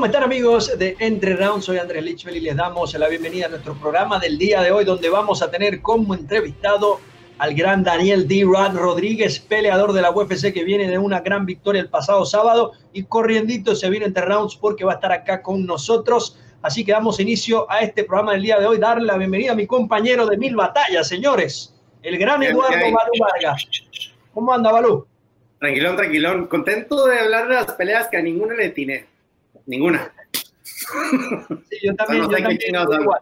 ¿Cómo están amigos de Entre Rounds? Soy Andrés Lichfeld y les damos la bienvenida a nuestro programa del día de hoy donde vamos a tener como entrevistado al gran Daniel D. Rod Rodríguez, peleador de la UFC que viene de una gran victoria el pasado sábado y corriendito se viene Entre Rounds porque va a estar acá con nosotros. Así que damos inicio a este programa del día de hoy. Darle la bienvenida a mi compañero de mil batallas, señores, el gran Eduardo Balú Vargas. ¿Cómo anda, Balú? Tranquilón, tranquilón. Contento de hablar de las peleas que a ninguna le tiene. Ninguna. Sí, yo también. yo también igual.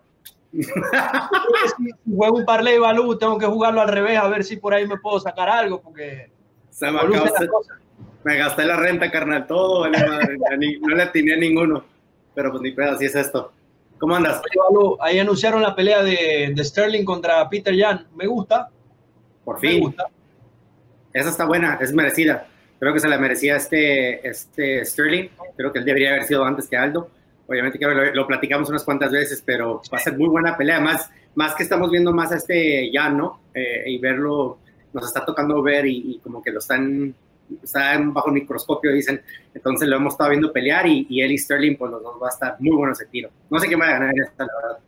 si juego un parlay de Balú, tengo que jugarlo al revés a ver si por ahí me puedo sacar algo, porque. Se me, acabó, me gasté la renta, carnal, todo. no le atiné a ninguno. Pero pues ni pedo, así es esto. ¿Cómo andas? ahí anunciaron la pelea de, de, Sterling contra Peter Jan. Me gusta. Por fin. Me gusta. Esa está buena, es merecida. Creo que se la merecía este, este Sterling. Creo que él debería haber sido antes que Aldo. Obviamente que lo, platicamos unas cuantas veces, pero va a ser muy buena pelea. Más, más que estamos viendo más a este Jan, ¿no? Eh, y verlo, nos está tocando ver y, como que lo están está bajo microscopio, dicen. Entonces lo hemos estado viendo pelear y, él y Sterling, pues los dos va a estar muy bueno ese tiro. No sé quién va a ganar esta, la verdad.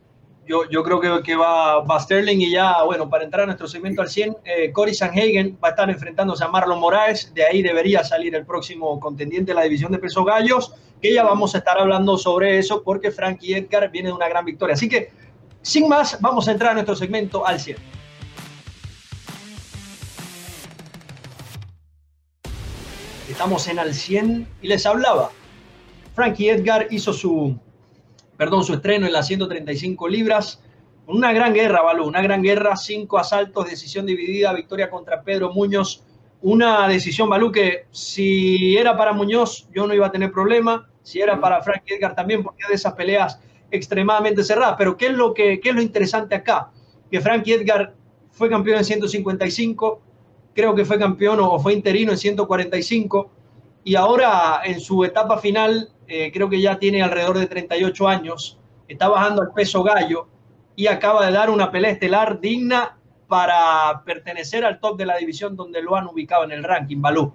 Yo, creo que, que va, va, Sterling y ya, bueno, para entrar a nuestro segmento al 100, eh, Cory Sanhagen va a estar enfrentándose a Marlon Moraes. De ahí debería salir el próximo contendiente de la división de peso gallos, que ya vamos a estar hablando sobre eso porque Frankie Edgar viene de una gran victoria. Así que, sin más, vamos a entrar a nuestro segmento al 100. Estamos en al 100 y les hablaba. Frankie Edgar hizo su, perdón, su estreno en las 135 libras. Una gran guerra, Balú, una gran guerra, cinco asaltos, decisión dividida, victoria contra Pedro Muñoz. Una decisión, Balú, que si era para Muñoz, yo no iba a tener problema. Si era para Frankie Edgar también, porque de esas peleas extremadamente cerradas. Pero ¿qué es lo, que, qué es lo interesante acá? Que Frankie Edgar fue campeón en 155, creo que fue campeón o fue interino en 145 y ahora en su etapa final eh, creo que ya tiene alrededor de 38 años, está bajando al peso gallo y acaba de dar una pelea estelar digna para pertenecer al top de la división donde lo han ubicado en el ranking, Balú.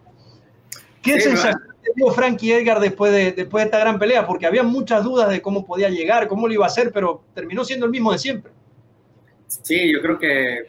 ¿Qué sí, sensación dio Frankie Edgar después de, después de esta gran pelea? Porque había muchas dudas de cómo podía llegar, cómo lo iba a hacer, pero terminó siendo el mismo de siempre. Sí, yo creo que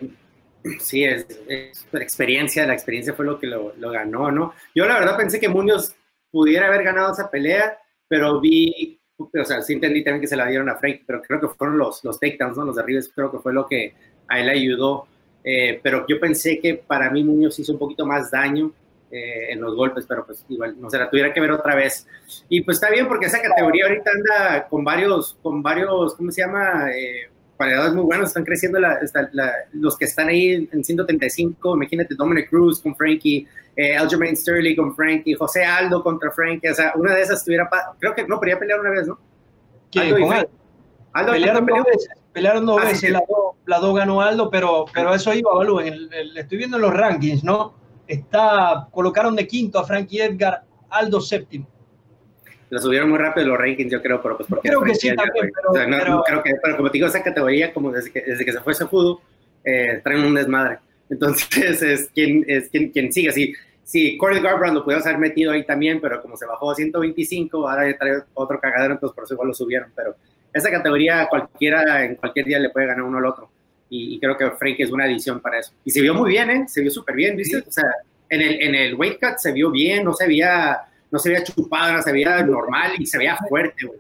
sí, es, es, experiencia, la experiencia fue lo que lo, lo, ganó, ¿no? Yo la verdad pensé que Muñoz pudiera haber ganado esa pelea, pero vi, o sea, sí entendí también que se la dieron a Frank, pero creo que fueron los, los takedowns, ¿no? Los derribes, creo que fue lo que a él ayudó. Eh, pero yo pensé que para mí Muñoz hizo un poquito más daño eh, en los golpes, pero pues igual, no sé, la tuviera que ver otra vez. Y pues está bien porque esa categoría ahorita anda con varios, con varios, ¿cómo se llama? Eh, muy buenos, están creciendo la, la, los que están ahí en 135, imagínate Dominic Cruz con Frankie, eh, Aljamain Sterling con Frankie, José Aldo contra Frankie, o sea, una de esas estuviera, creo que no, podría pelear una vez, ¿no? ¿Quién? Aldo, Aldo? Aldo pelearon dos veces, pelearon dos ah, veces, sí, la dos la do ganó Aldo, pero, pero eso iba, Balú, en el, el, estoy viendo en los rankings, ¿no? Está, colocaron de quinto a Frankie Edgar, Aldo séptimo lo subieron muy rápido los rankings, yo creo, pero pues porque... Creo que sí, también, pero, o sea, no, pero, creo que, pero como te digo, esa categoría, como desde que, desde que se fue ese judo, eh, traen un desmadre. Entonces, es quien, es quien, quien sigue. Si, si Corey Garbrandt lo pudimos haber metido ahí también, pero como se bajó a 125, ahora trae otro cagadero, entonces por eso igual lo subieron. Pero esa categoría cualquiera, en cualquier día le puede ganar uno al otro. Y, y creo que Frank es una edición para eso. Y se vio muy bien, ¿eh? Se vio súper bien, ¿viste? Sí. O sea, en el, en el weight cut se vio bien, no se veía no se veía chupado, no se veía normal y se veía fuerte, güey.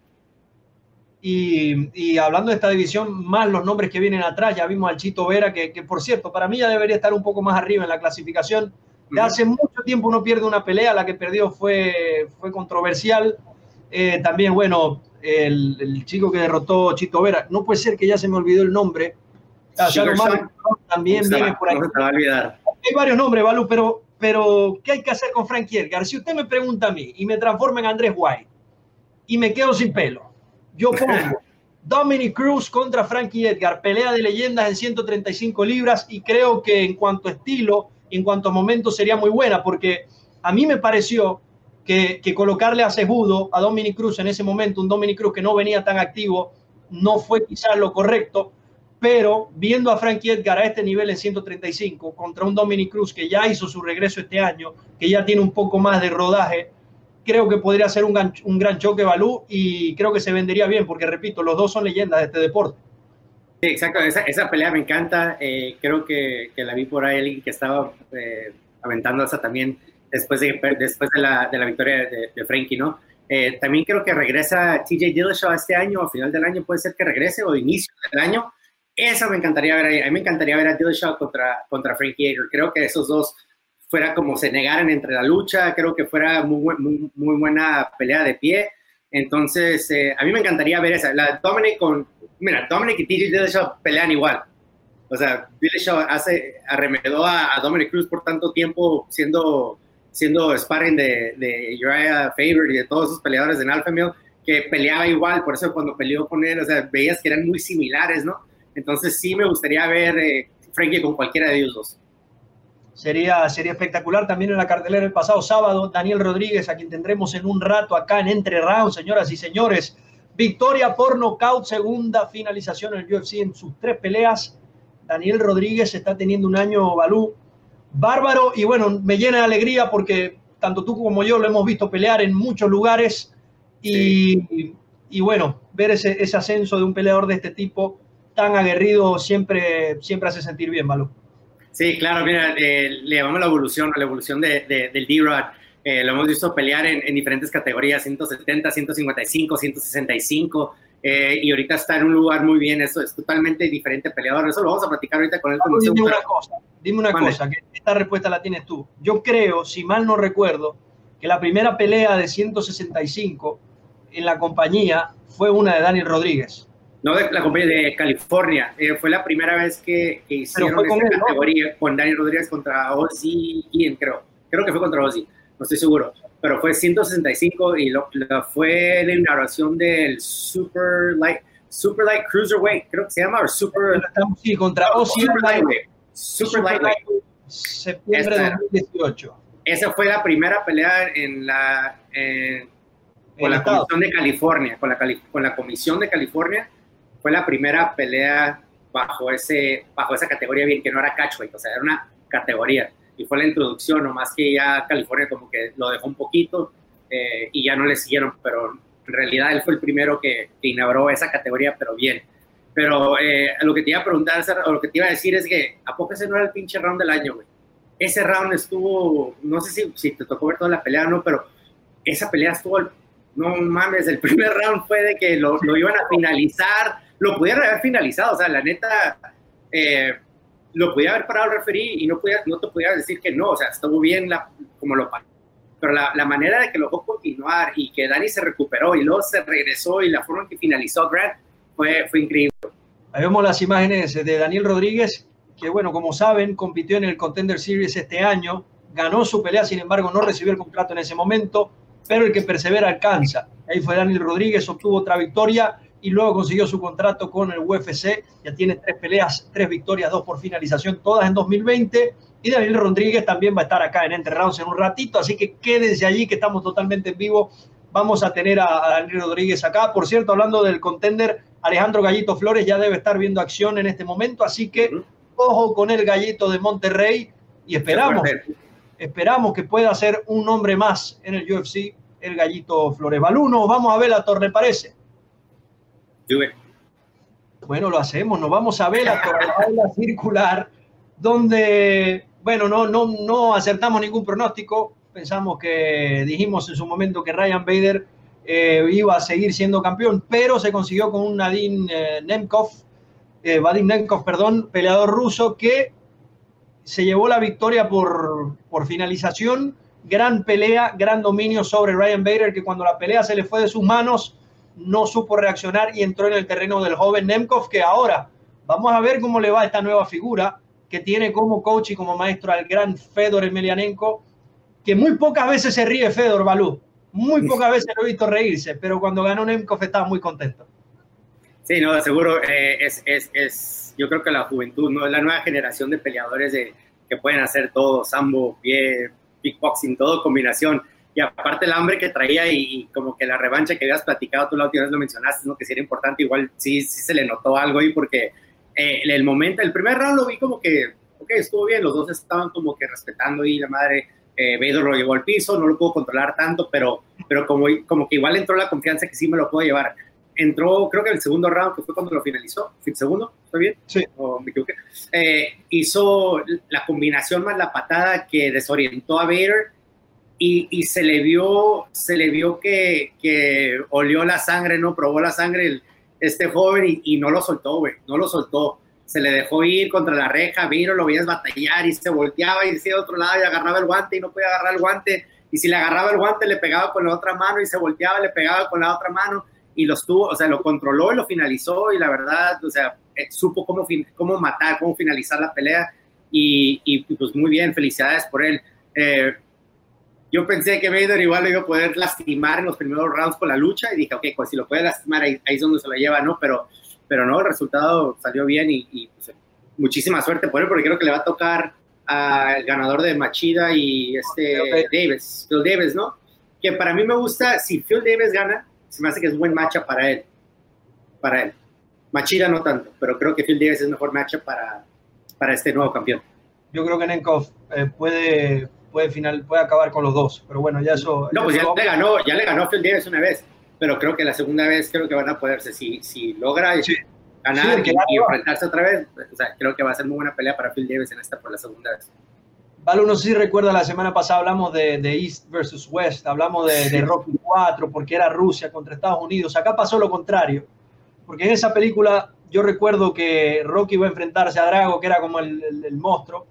Y, y, hablando de esta división, más los nombres que vienen atrás, ya vimos al Chito Vera, que, que por cierto, para mí ya debería estar un poco más arriba en la clasificación. De hace mucho tiempo uno pierde una pelea, la que perdió fue, fue controversial. Eh, también, bueno, el, el, chico que derrotó Chito Vera, no puede ser que ya se me olvidó el nombre. Ah, también viene por ahí. No va a olvidar. Hay varios nombres, Balú, pero pero, ¿qué hay que hacer con Frankie Edgar? Si usted me pregunta a mí y me transforma en Andrés White y me quedo sin pelo, yo pongo Dominic Cruz contra Frankie Edgar, pelea de leyendas en 135 libras y creo que en cuanto a estilo, en cuanto a momento sería muy buena porque a mí me pareció que, colocarle a Cejudo a Dominic Cruz en ese momento, un Dominic Cruz que no venía tan activo, no fue quizás lo correcto pero viendo a Frankie Edgar a este nivel en 135 contra un Dominic Cruz que ya hizo su regreso este año, que ya tiene un poco más de rodaje, creo que podría ser un, gran, un gran choque Balú y creo que se vendería bien porque, repito, los dos son leyendas de este deporte. Sí, exacto, esa, pelea me encanta, eh, creo que, que, la vi por ahí, que estaba eh, aventando esa también después de, después de, la, de la victoria de, Frankie, ¿no? Eh, también creo que regresa TJ Dillashaw este año, a final del año puede ser que regrese o inicio del año. Eso me encantaría ver ahí. A mí me encantaría ver a Dillashaw contra, contra Frankie. Creo que esos dos fuera como se negaran entre la lucha. Creo que fuera muy, muy buena pelea de pie. Entonces, eh, a mí me encantaría ver esa. La Dominic con. Mira, Dominic y TJ Dillashaw pelean igual. O sea, Dillashaw hace, arremedó a, a Dominic Cruz por tanto tiempo siendo siendo sparring de, de Uriah Faber y de todos esos peleadores en Alpha que peleaba igual, por eso cuando peleó con él, o sea, veías que eran muy similares, ¿no? Entonces sí me gustaría ver eh, Frankie con cualquiera de ellos dos. Sería, sería espectacular también en la cartelera el pasado sábado, Daniel Rodríguez, a quien tendremos en un rato acá en Entre Rounds, señoras y señores. Victoria por nocaut, segunda finalización en el UFC en sus tres peleas. Daniel Rodríguez está teniendo un año, Balú, bárbaro y bueno, me llena de alegría porque tanto tú como yo lo hemos visto pelear en muchos lugares y, sí. y, y bueno, ver ese, ese, ascenso de un peleador de este tipo tan aguerrido siempre, siempre hace sentir bien, Malo. Sí, claro, mira, eh, le llamamos la evolución, la evolución de, de, del D-Rod. Eh, lo hemos visto pelear en, en, diferentes categorías, 170, 155, 165, eh, y ahorita está en un lugar muy bien, eso es totalmente diferente peleador, eso lo vamos a platicar ahorita con él. Como dime una cosa, dime una vale. cosa, que esta respuesta la tienes tú. Yo creo, si mal no recuerdo, que la primera pelea de 165 en la compañía fue una de Daniel Rodríguez. No, de la compañía de California. Eh, fue la primera vez que, que hicieron esta él, categoría ¿no? con Daniel Rodríguez contra Ozzy Ian, creo. Creo que fue contra Ozzy, no estoy seguro. Pero fue 165 y lo, lo, fue la inauguración del Super Light, Super Light Cruiserweight, creo que se llama, o Super... Sí, contra Ozzy. Super Lightweight. Super, Lightweight. Septiembre de 2018. Esa fue la primera pelea en la... En, con la. Comisión de California, con la, con la Comisión de California, fue la primera pelea bajo, ese, bajo esa categoría, bien que no era catchweight, o sea, era una categoría. Y fue la introducción, nomás que ya California como que lo dejó un poquito eh, y ya no le siguieron, pero en realidad él fue el primero que, que inauguró esa categoría, pero bien. Pero eh, lo que te iba a preguntar, o lo que te iba a decir es que, ¿a poco ese no era el pinche round del año, güey? Ese round estuvo, no sé si, si te tocó ver toda la pelea o no, pero esa pelea estuvo, no mames, el primer round fue de que lo, lo iban a finalizar, lo pudieron haber finalizado, o sea, la neta, eh, lo podía haber parado el referí y no, podía, no te podía decir que no, o sea, estuvo bien la, como lo paró. Pero la, la, manera de que lo dejó continuar y que Dani se recuperó y luego se regresó y la forma en que finalizó Grant fue, fue increíble. Ahí vemos las imágenes de Daniel Rodríguez, que bueno, como saben, compitió en el Contender Series este año, ganó su pelea, sin embargo, no recibió el contrato en ese momento, pero el que persevera alcanza. Ahí fue Daniel Rodríguez, obtuvo otra victoria y luego consiguió su contrato con el UFC. Ya tiene tres peleas, tres victorias, dos por finalización, todas en 2020. Y Daniel Rodríguez también va a estar acá en Entre Rounds en un ratito, así que quédense allí que estamos totalmente en vivo. Vamos a tener a, a Daniel Rodríguez acá. Por cierto, hablando del contender, Alejandro Gallito Flores ya debe estar viendo acción en este momento, así que uh -huh. ojo con el Gallito de Monterrey y esperamos, esperamos que pueda ser un hombre más en el UFC, el Gallito Flores. Baluno, vamos a ver la torre, parece. Bueno, lo hacemos, nos vamos a ver la torre circular, donde, bueno, no, no, no acertamos ningún pronóstico, pensamos que dijimos en su momento que Ryan Bader eh, iba a seguir siendo campeón, pero se consiguió con un Nadine eh, Nemkov, eh, Vadim Nemkov, perdón, peleador ruso que se llevó la victoria por, por finalización, gran pelea, gran dominio sobre Ryan Bader, que cuando la pelea se le fue de sus manos, no supo reaccionar y entró en el terreno del joven Nemkov, que ahora vamos a ver cómo le va a esta nueva figura que tiene como coach y como maestro al gran Fedor Emelianenko, que muy pocas veces se ríe Fedor Balú, muy pocas veces lo he visto reírse, pero cuando ganó Nemkov estaba muy contento. Sí, no, seguro, eh, es, es, es, yo creo que la juventud, ¿no? La nueva generación de peleadores de, que pueden hacer todo, sambo, pie, kickboxing, todo combinación. Y aparte el hambre que traía y, y, como que la revancha que habías platicado, tú la última vez lo mencionaste, ¿no? Que sí era importante, igual sí, sí se le notó algo ahí porque eh, el momento, el primer round lo vi como que, ok, estuvo bien, los dos estaban como que respetando y la madre, eh, Vader lo llevó al piso, no lo pudo controlar tanto, pero pero como, como que igual entró la confianza que sí me lo puedo llevar. Entró, creo que el segundo round, que fue cuando lo finalizó, ¿el segundo? ¿Estoy bien? Sí. ¿O me equivoqué? Eh, hizo la combinación más la patada que desorientó a Vader y, y, se le vio, se le vio que, que olió la sangre, ¿no? Probó la sangre el, este joven y, y no lo soltó, güey, no lo soltó se le dejó ir contra la reja, vino, lo veías batallar y se volteaba y decía de otro lado y agarraba el guante y no podía agarrar el guante. Y si le agarraba el guante, le pegaba con la otra mano y se volteaba, le pegaba con la otra mano y lo estuvo, o sea, lo controló y lo finalizó y la verdad, o sea, eh, supo cómo, cómo matar, cómo finalizar la pelea y, y pues muy bien, felicidades por él. Eh, yo pensé que Vader igual lo iba a poder lastimar en los primeros rounds con la lucha y dije, ok, pues si lo puede lastimar ahí, ahí es donde se lo lleva, ¿no? Pero pero no, el resultado salió bien y, pues, muchísima suerte por él, porque creo que le va a tocar al ganador de Machida y este Davis, Phil Davis, ¿no? Que para mí me gusta, si Phil Davis gana, se me hace que es un buen matchup para él, para él. Machida no tanto, pero creo que Phil Davis es mejor matchup para, para este nuevo campeón. Yo creo que Nenkov eh, puede, puede, final, puede acabar con los dos, pero bueno, ya eso... No, pues ya, le ganó, ya le ganó Phil Davis una vez pero creo que la segunda vez creo que van a poderse, si, si logra ganar y, enfrentarse otra vez, o sea, creo que va a ser muy buena pelea para Phil Davis en esta por la segunda vez. Vale, no sé si recuerda, la semana pasada hablamos de, de East versus West, hablamos de, de, Rocky 4, porque era Rusia contra Estados Unidos. Acá pasó lo contrario, porque en esa película yo recuerdo que Rocky iba a enfrentarse a Drago, que era como el, el, el monstruo,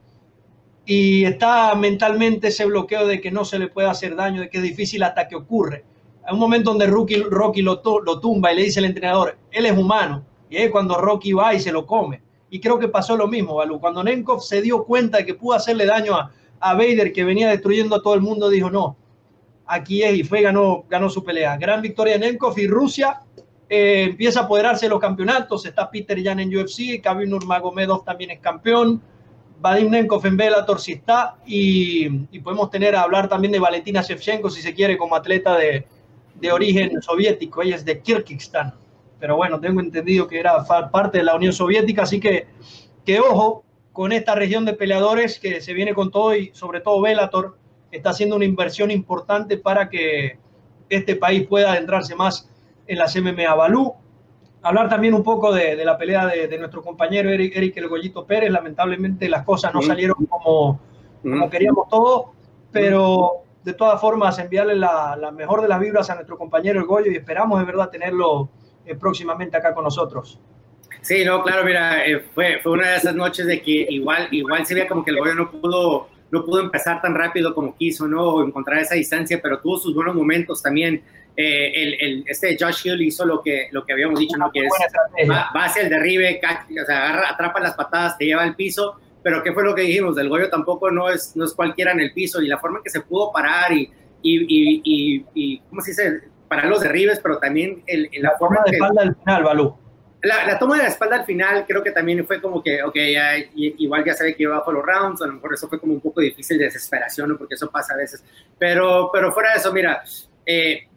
y está mentalmente ese bloqueo de que no se le puede hacer daño, de que es difícil hasta que ocurre hay un momento donde Rocky, Rocky lo, lo, tumba y le dice al entrenador, él es humano. Y es cuando Rocky va y se lo come. Y creo que pasó lo mismo, Balú. Cuando Nenkov se dio cuenta de que pudo hacerle daño a, a Vader, que venía destruyendo a todo el mundo, dijo, no, aquí es y fue, ganó, ganó su pelea. Gran victoria de Nenkov y Rusia eh, empieza a apoderarse de los campeonatos. Está Peter Yan en UFC, Khabib Nurmagomedov también es campeón. Vadim Nenkov en Bellator sí está y, y podemos tener a hablar también de Valentina Shevchenko si se quiere como atleta de, de origen soviético, ella es de Kirguistán, pero bueno, tengo entendido que era parte de la Unión Soviética, así que, que ojo con esta región de peleadores que se viene con todo y sobre todo Bellator está haciendo una inversión importante para que este país pueda adentrarse más en las MMA Balú. Hablar también un poco de, de la pelea de, de, nuestro compañero Eric, Eric El Goyito Pérez. Lamentablemente las cosas no salieron como, como queríamos todos, pero de todas formas, enviarle la, la, mejor de las vibras a nuestro compañero El Goyo y esperamos de verdad tenerlo eh, próximamente acá con nosotros. Sí, no, claro, mira, eh, fue, fue una de esas noches de que igual, igual se veía como que el Goyo no pudo, no pudo empezar tan rápido como quiso, ¿no? O encontrar esa distancia, pero tuvo sus buenos momentos también. Eh, el, el, este Josh Hill hizo lo que, lo que habíamos dicho, ¿no? Que es, va, va, hacia el derribe, o sea, agarra, atrapa las patadas, te lleva al piso pero ¿qué fue lo que dijimos? El Goyo tampoco no es, no es cualquiera en el piso y la forma en que se pudo parar y, y, y, ¿cómo se dice? Parar los derribes, pero también el, la, la forma de que, espalda al final, Balú. La, la, toma de la espalda al final creo que también fue como que, ok, ya, igual ya sabe que iba bajo los rounds, a lo mejor eso fue como un poco difícil de desesperación, ¿no? porque eso pasa a veces. Pero, pero fuera de eso, mira, eh,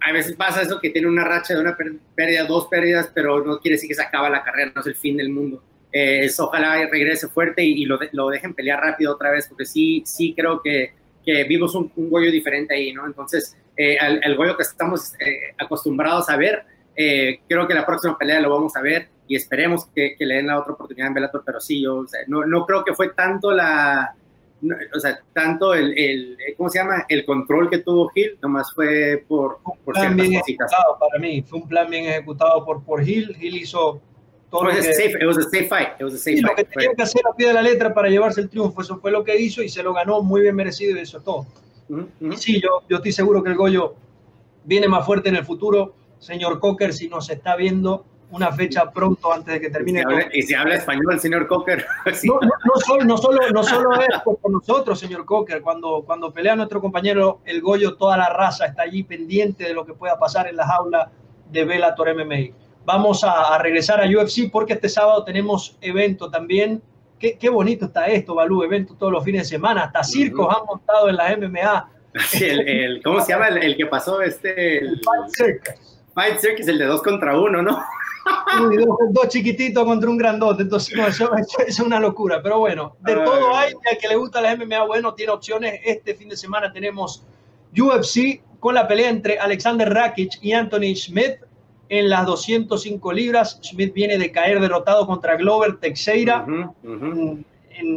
a veces pasa eso que tiene una racha de una pérdida, dos pérdidas, pero no quiere decir que se acaba la carrera, no es el fin del mundo eh, ojalá regrese fuerte y, y lo, lo, dejen pelear rápido otra vez, porque sí, sí creo que, que vimos un, un Goyo diferente ahí, ¿no? Entonces, eh, al, Goyo que estamos eh, acostumbrados a ver, eh, creo que la próxima pelea lo vamos a ver y esperemos que, que le den la otra oportunidad en Bellator, pero sí, yo o sea, no, no creo que fue tanto la... No, o sea, tanto el, el, ¿cómo se llama? El control que tuvo Hill, nomás fue por, por ciertas bien ejecutado para mí, fue un plan bien ejecutado por, por Hill, Hill hizo todo lo que, safe, it was a safe fight. It was a safe fight. Lo que tenía que hacer a pie de la letra para llevarse el triunfo, eso fue lo que hizo y se lo ganó muy bien merecido y eso todo. Uh -huh. Y sí, yo, yo estoy seguro que el Goyo viene más fuerte en el futuro. Señor Cocker, si nos está viendo, una fecha pronto antes de que termine. Y si habla, y si habla español, señor Cocker. sí. no, no, no, solo, no, solo, no solo es por, nosotros, señor Cocker. Cuando, cuando pelea nuestro compañero el Goyo, toda la raza está allí pendiente de lo que pueda pasar en las aulas de Bellator MMA. Vamos a, a, regresar a UFC porque este sábado tenemos evento también. Qué, qué bonito está esto, Balú, evento todos los fines de semana. Hasta circos uh -huh. han montado en la MMA. Sí, el, el, ¿Cómo se llama el, el que pasó? Este, el, Fight Circus. El de dos contra uno, ¿no? Uy, dos, dos, chiquititos contra un grandote, entonces no, eso, eso, es una locura, pero bueno, de Ay. todo hay, al que le gusta la MMA, bueno, tiene opciones, este fin de semana tenemos UFC con la pelea entre Alexander Rakic y Anthony Smith en las 205 libras. Smith viene de caer derrotado contra Glover Teixeira En,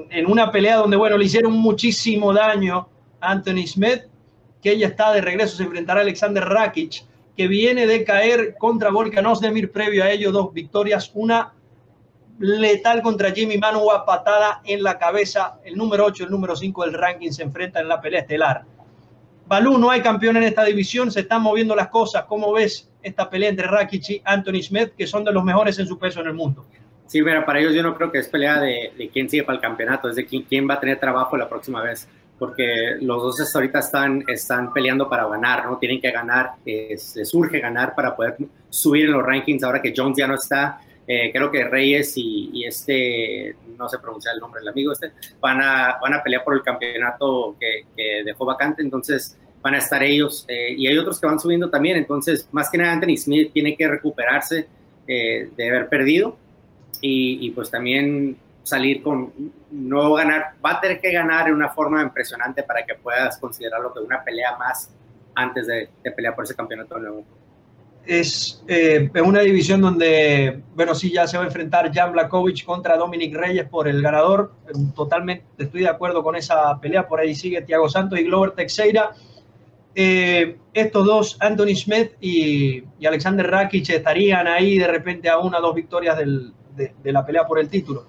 en, una pelea donde, bueno, le hicieron muchísimo daño a Anthony Smith, que ella está de regreso, se enfrentará a Alexander Rakic, que viene de caer contra Volkan Ozdemir, previo a ello dos victorias, una letal contra Jimmy Manua, patada en la cabeza, el número 8, el número 5 del ranking se enfrenta en la pelea estelar. Balú, no hay campeón en esta división, se están moviendo las cosas. ¿Cómo ves esta pelea entre Rakic y Anthony Smith, que son de los mejores en su peso en el mundo? Sí, mira, para ellos yo no creo que es pelea de, de quién sigue para el campeonato, es de quién, quién, va a tener trabajo la próxima vez, porque los dos ahorita están, están peleando para ganar, ¿no? Tienen que ganar, les surge ganar para poder subir en los rankings ahora que Jones ya no está. Eh, creo que Reyes y, este, no sé pronunciar el nombre del amigo este, van a, van a pelear por el campeonato que, que dejó vacante, entonces van a estar ellos eh, y hay otros que van subiendo también, entonces más que nada Anthony Smith tiene que recuperarse eh, de haber perdido y, pues también salir con no ganar, va a tener que ganar de una forma impresionante para que puedas considerarlo que una pelea más antes de, pelear por ese campeonato nuevo es eh, una división donde, bueno, sí, ya se va a enfrentar Jan Blakovic contra Dominic Reyes por el ganador. Totalmente estoy de acuerdo con esa pelea. Por ahí sigue Thiago Santos y Glover Teixeira. Eh, estos dos, Anthony Smith y, Alexander Rakic, estarían ahí de repente a una o dos victorias de, la pelea por el título.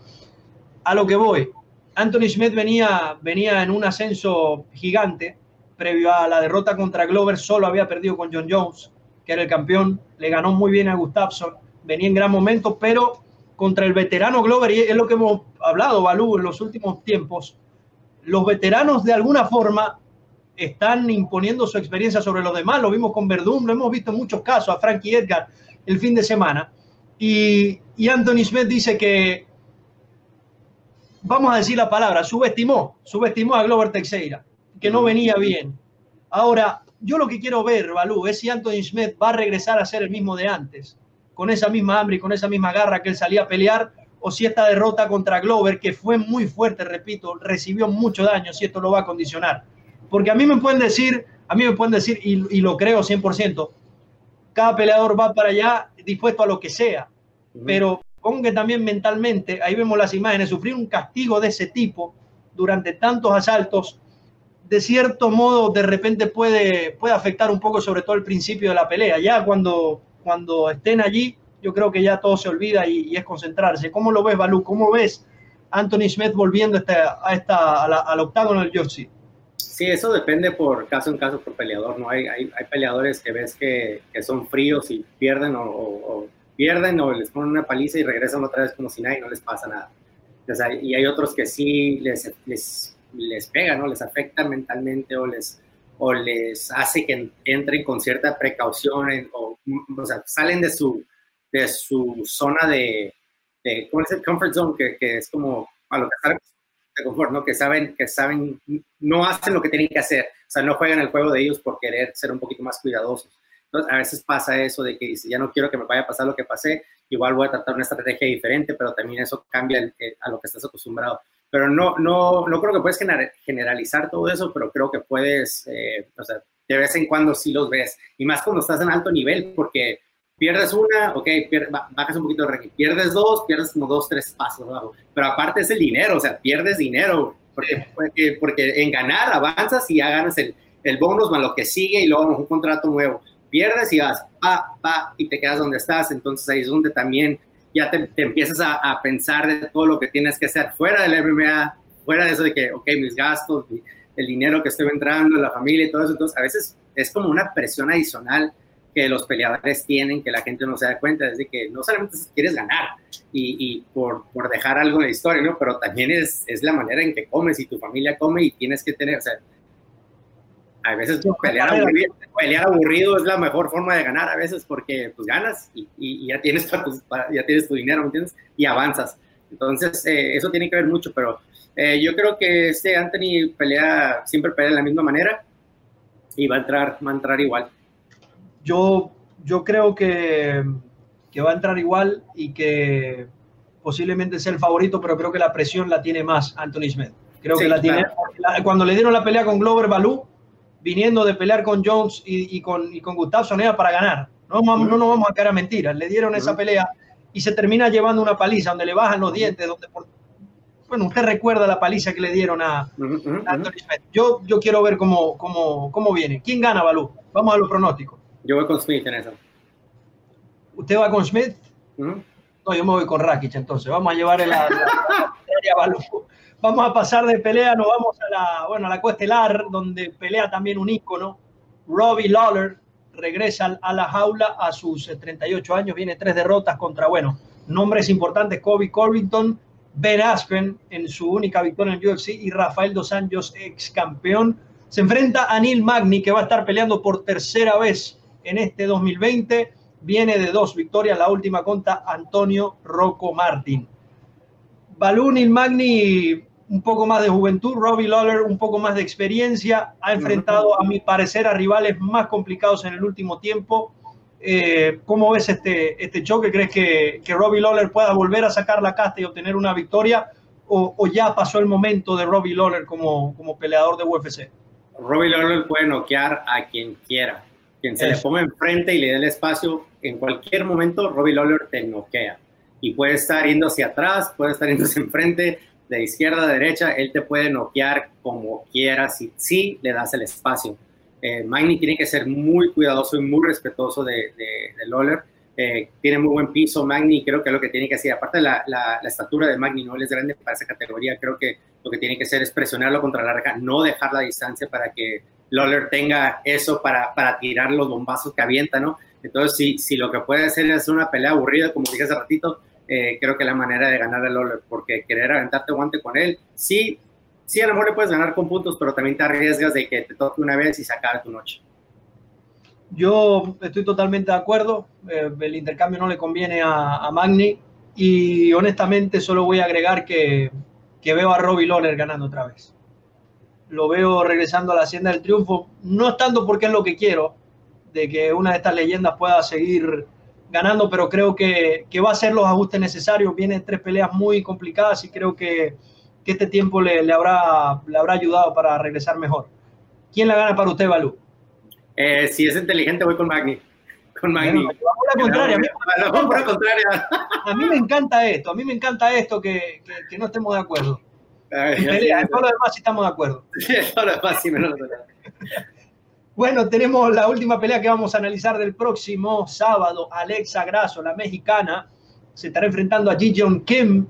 A lo que voy, Anthony Smith venía, venía en un ascenso gigante previo a la derrota contra Glover, solo había perdido con John Jones que era el campeón, le ganó muy bien a Gustafsson, venía en gran momento, pero contra el veterano Glover, y es lo que hemos hablado, Balú, en los últimos tiempos, los veteranos de alguna forma están imponiendo su experiencia sobre los demás, lo vimos con Verdún, lo hemos visto en muchos casos, a Frankie Edgar el fin de semana, y Anthony Smith dice que, vamos a decir la palabra, subestimó, subestimó a Glover Teixeira, que no venía bien. Ahora, yo lo que quiero ver, Balú, es si Anthony Smith va a regresar a ser el mismo de antes, con esa misma hambre y con esa misma garra que él salía a pelear, o si esta derrota contra Glover, que fue muy fuerte, repito, recibió mucho daño, si esto lo va a condicionar. Porque a mí me pueden decir, a mí me pueden decir, y, lo creo 100%, cada peleador va para allá dispuesto a lo que sea, pero pongo que también mentalmente, ahí vemos las imágenes, sufrir un castigo de ese tipo durante tantos asaltos de cierto modo de repente puede, puede afectar un poco sobre todo el principio de la pelea. Ya cuando, cuando estén allí, yo creo que ya todo se olvida y, es concentrarse. ¿Cómo lo ves, Balú? ¿Cómo ves Anthony Smith volviendo a esta, a la, al octágono del UFC? Sí, eso depende por caso en caso por peleador, ¿no? Hay, hay, peleadores que ves que, que, son fríos y pierden o, pierden o les ponen una paliza y regresan otra vez como si nada y no les pasa nada. y hay otros que sí les, les les pega, ¿no? Les afecta mentalmente o les, o les hace que entren con cierta precaución o, o sea, salen de su, de su zona de, de ¿cómo es el comfort zone? Que, que es como a lo que están de confort, ¿no? Que saben, que saben, no hacen lo que tienen que hacer, o sea, no juegan el juego de ellos por querer ser un poquito más cuidadosos. Entonces, a veces pasa eso de que dice, ya no quiero que me vaya a pasar lo que pasé, igual voy a tratar una estrategia diferente, pero también eso cambia a lo que estás acostumbrado. Pero no, no, no creo que puedes generalizar todo eso, pero creo que puedes, eh, o sea, de vez en cuando sí los ves, y más cuando estás en alto nivel, porque pierdes una, ok, bajas un poquito de ranking, pierdes dos, pierdes como dos, tres pasos abajo, pero aparte es el dinero, o sea, pierdes dinero, porque, porque, porque en ganar avanzas y ya ganas el, el bonus más lo que sigue y luego un contrato nuevo, pierdes y vas, pa, pa, y te quedas donde estás, entonces ahí es donde también ya te, empiezas a, pensar de todo lo que tienes que hacer fuera del MMA, fuera de eso de que, ok, mis gastos, el dinero que estoy entrando, la familia y todo eso. Entonces, a veces es como una presión adicional que los peleadores tienen, que la gente no se da cuenta, es de que no solamente quieres ganar y, y por, por, dejar algo en la historia, ¿no? Pero también es, es la manera en que comes y tu familia come y tienes que tener, o sea, a veces pelear aburrido, pelear aburrido, es la mejor forma de ganar a veces porque pues ganas y, y, ya, tienes ya tienes tu dinero, ¿me entiendes? Y avanzas. Entonces, eh, eso tiene que ver mucho, pero eh, yo creo que este Anthony pelea, siempre pelea de la misma manera y va a entrar, va a entrar igual. Yo, yo creo que, que va a entrar igual y que posiblemente sea el favorito, pero creo que la presión la tiene más Anthony Smith. Creo que la tiene. cuando le dieron la pelea con Glover Balú, viniendo de pelear con Jones y, con, y con Gustafsson era para ganar. No, no, nos vamos a quedar a mentiras. Le dieron esa pelea y se termina llevando una paliza donde le bajan los dientes, donde bueno, usted recuerda la paliza que le dieron a, Anthony Smith. Yo, yo quiero ver cómo, cómo, cómo viene. ¿Quién gana, Balú? Vamos a los pronósticos. Yo voy con Smith en eso. ¿Usted va con Smith? No, yo me voy con Rakic entonces. Vamos a llevar la, Balú. Vamos a pasar de pelea, nos vamos a la, bueno, a la cuestelar, donde pelea también un ícono. Robbie Lawler regresa a la jaula a sus 38 años, viene tres derrotas contra, bueno, nombres importantes, Kobe Covington, Ben Askren en su única victoria en el UFC y Rafael Dos Anjos, ex campeón. Se enfrenta a Neil Magni, que va a estar peleando por tercera vez en este 2020. Viene de dos victorias, la última contra Antonio Rocco Martin. Balú Neil Magni, un poco más de juventud. Robbie Lawler, un poco más de experiencia. Ha enfrentado, a mi parecer, a rivales más complicados en el último tiempo eh, ¿Cómo ves este, este choque? ¿Crees que, que Robbie Lawler pueda volver a sacar la casta y obtener una victoria? O, ya pasó el momento de Robbie Lawler como, como peleador de UFC? Robbie Lawler puede noquear a quien quiera. Quien se le ponga enfrente y le dé el espacio, en cualquier momento Robbie Lawler te noquea. Y puede estar yendo hacia atrás, puede estar yendo enfrente, de izquierda a derecha, él te puede noquear como quiera si, si le das el espacio. Eh, Magni tiene que ser muy cuidadoso y muy respetuoso de, de, Lawler. Eh, tiene muy buen piso Magni, creo que lo que tiene que hacer. Aparte de la, la, estatura de Magni, no es grande para esa categoría, creo que lo que tiene que hacer es presionarlo contra la reja, no dejar la distancia para que Lawler tenga eso para, para tirar los bombazos que avienta, ¿no? Entonces, si, si lo que puede hacer es una pelea aburrida, como dije hace ratito, eh, creo que la manera de ganar a Lawler, porque querer aventarte guante con él, sí, sí, a lo mejor le puedes ganar con puntos, pero también te arriesgas de que te toque una vez y se acabe tu noche. Yo estoy totalmente de acuerdo. Eh, el intercambio no le conviene a, Magni. Y honestamente, solo voy a agregar que, que veo a Robbie Lawler ganando otra vez. Lo veo regresando a la hacienda del triunfo, no estando porque es lo que quiero, de que una de estas leyendas pueda seguir ganando, pero creo que, que va a hacer los ajustes necesarios. Vienen tres peleas muy complicadas y creo que que este tiempo le, le, habrá, le habrá ayudado para regresar mejor. ¿Quién la gana para usted, Balú? Eh, si es inteligente, voy con Magni. Con Magni. la contraria. A mí, me encanta esto, a mí me encanta esto que, que, no estemos de acuerdo. en, pelea, todo lo demás sí estamos de acuerdo. Sí, todo lo demás sí, menos Bueno, tenemos la última pelea que vamos a analizar del próximo sábado. Alexa Grasso, la mexicana, se estará enfrentando a Ji Jong Kim,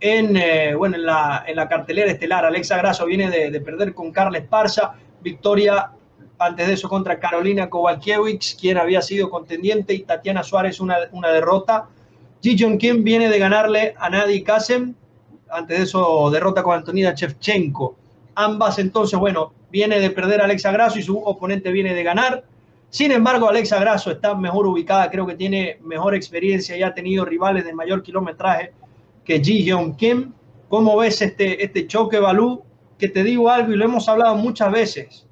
en, eh, bueno, en, la, en la cartelera estelar. Alexa Grasso viene de, perder con Carla Esparza, victoria antes de eso contra Carolina Kowalkiewicz, quien había sido contendiente, y Tatiana Suárez una, una derrota. Ji Jong Kim viene de ganarle a Nadi Kasem, antes de eso derrota con Antonina Shevchenko. Ambas entonces, bueno, viene de perder Alexa Grasso y su oponente viene de ganar. Sin embargo, Alexa Grasso está mejor ubicada, creo que tiene mejor experiencia y ha tenido rivales de mayor kilometraje que Ji Hyun Kim. ¿Cómo ves este, este choque, Balú? Que te digo algo y lo hemos hablado muchas veces.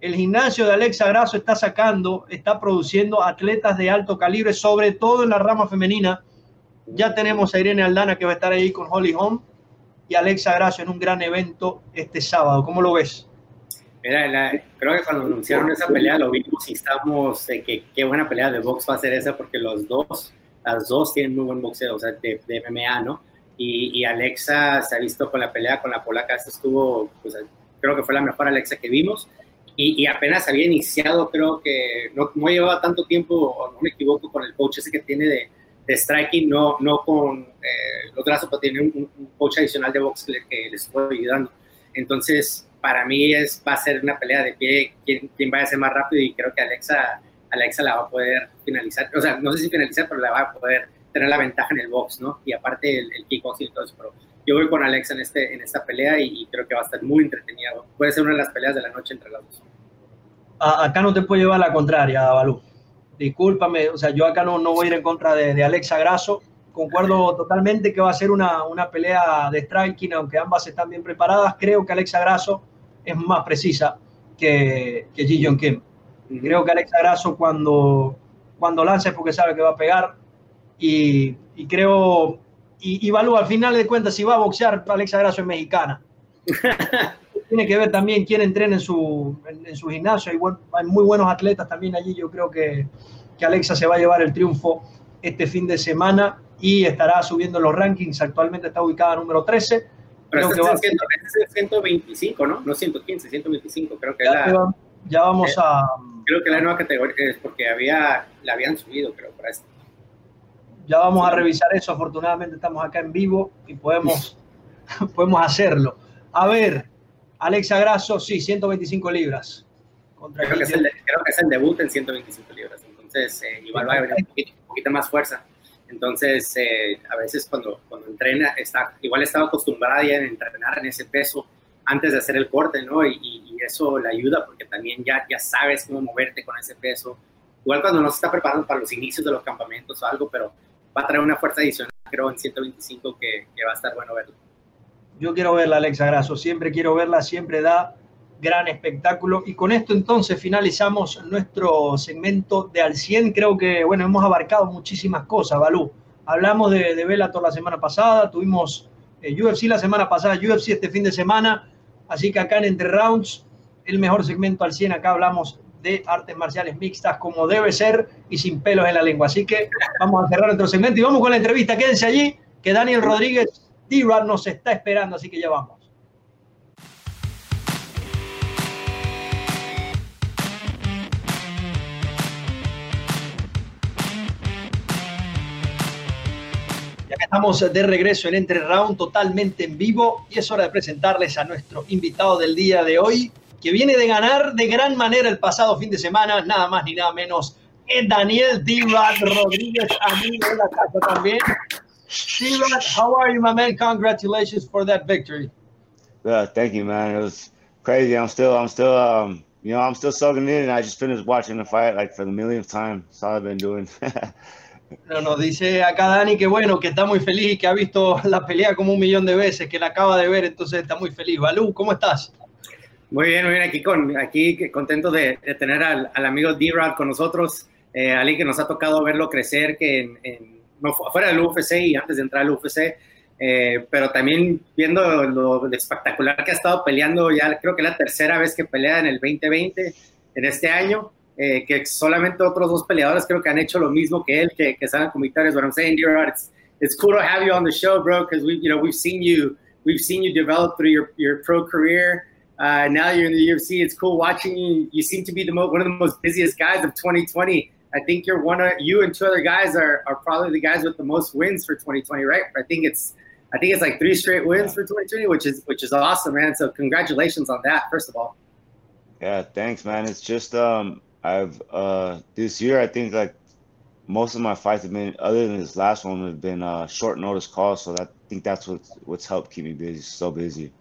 El gimnasio de Alexa Grasso está sacando, está produciendo atletas de alto calibre, sobre todo en la rama femenina. Ya tenemos a Irene Aldana que va a estar ahí con Holly Holm y Alexa Grasso en un gran evento este sábado. ¿Cómo lo ves? Mira, creo que cuando anunciaron esa pelea lo vimos y estamos de que qué buena pelea de box va a ser esa porque los dos las dos tienen muy buen boxeo, o sea, de, MMA, ¿no? Y, Alexa se ha visto con la pelea con la polaca, esta estuvo, pues, creo que fue la mejor Alexa que vimos. Y, apenas había iniciado, creo que no, no, llevaba tanto tiempo, no me equivoco, con el coach ese que tiene de, de striking, no, no con eh, los brazos, pero tiene un, coach adicional de box que, que les estoy ayudando. Entonces, para mí es, va a ser una pelea de pie, quién, quién vaya a ser más rápido, y creo que Alexa Alexa la va a poder finalizar, o sea, no sé si finalizar, pero la va a poder tener la ventaja en el box, ¿no? Y aparte el, el kickboxing y todo eso, pero yo voy con Alexa en, este, en esta pelea y, creo que va a estar muy entretenido. Puede ser una de las peleas de la noche entre las dos. acá no te puedo llevar la contraria, Balú. Discúlpame, o sea, yo acá no, no voy a ir en contra de, Alexa Grasso. Concuerdo totalmente que va a ser una, una pelea de striking, aunque ambas están bien preparadas. Creo que Alexa Grasso es más precisa que, que Ji Jong Kim. Creo que Alexa Grasso cuando, cuando lanza es porque sabe que va a pegar. Y, creo, y, y al final de cuentas, si va a boxear, Alexa Grasso es mexicana. tiene que ver también quién entrena en su, en, su gimnasio. Hay, hay, muy buenos atletas también allí. Yo creo que, que Alexa se va a llevar el triunfo este fin de semana y estará subiendo los rankings. Actualmente está ubicada número 13. Pero creo que va 125, ¿no? No 115, 125. Creo que ya, la, ya vamos eh, a. Creo que la nueva categoría es porque había, la habían subido, creo, para esto. Ya vamos a revisar eso. Afortunadamente estamos acá en vivo y podemos, podemos hacerlo. A ver, Alexa Grasso, sí, 125 libras. Contra creo, que es el, creo, que es el, debut en 125 libras. Entonces, eh, igual va a haber un poquito, más fuerza. Entonces, eh, a veces cuando, cuando entrena, está, igual estaba acostumbrada ya a entrenar en ese peso antes de hacer el corte, ¿no? Y, y, eso le ayuda porque también ya, ya sabes cómo moverte con ese peso. Igual cuando no se está preparando para los inicios de los campamentos o algo, pero va a traer una fuerza adicional, creo, en 125 que, que va a estar bueno verlo. Yo quiero verla, Alexa Grasso, siempre quiero verla, siempre da gran espectáculo. Y con esto entonces finalizamos nuestro segmento de al 100. Creo que, bueno, hemos abarcado muchísimas cosas, Balú. Hablamos de, de Bellator la semana pasada, tuvimos eh, UFC la semana pasada, UFC este fin de semana. Así que acá en Entre Rounds, el mejor segmento al 100, acá hablamos de artes marciales mixtas como debe ser y sin pelos en la lengua. Así que vamos a cerrar nuestro segmento y vamos con la entrevista. Quédense allí, que Daniel Rodríguez d nos está esperando, así que ya vamos. Ya que estamos de regreso en Entre Round totalmente en vivo y es hora de presentarles a nuestro invitado del día de hoy, que viene de ganar de gran manera el pasado fin de semana, nada más ni nada menos, es Daniel d Rodríguez, amigo de la casa también. C how are you, my man? Congratulations for that victory. Yeah, thank you, man. It was crazy. I'm still, I'm still, um, you know, I'm still soaking in. I just finished watching the fight like for the millionth time. That's all I've been doing. no, nos dice acá Dani que bueno, que está muy feliz y que ha visto la pelea como un millón de veces, que la acaba de ver, entonces está muy feliz. Balú, ¿cómo estás? Muy bien, muy bien. Aquí, con, aquí contento de, de tener al, al amigo D-Rod con nosotros. Eh, alguien que nos ha tocado verlo crecer, que en, en no, fuera del UFC y antes de entrar al UFC, eh, pero también viendo lo, espectacular que ha estado peleando, ya creo que la tercera vez que pelea en el 2020, en este año, eh, que solamente otros dos peleadores creo que han hecho lo mismo que él, que, que salen victorias. But I'm saying, dear, it's, it's cool to have you on the show, bro, because we, you know, we've seen you, we've seen you develop through your, your pro career. Uh, now you're in the UFC. It's cool watching you. You seem to be the mo- one of the most busiest guys of 2020. I think you're one of you and two other guys are, are probably the guys with the most wins for 2020, right? I think it's I think it's like three straight wins for 2020, which is which is awesome, man. So congratulations on that, first of all. Yeah, thanks, man. It's just um I've uh this year I think like most of my fights have been other than this last one have been uh short notice calls, so that I think that's what's what's helped keep me busy so busy.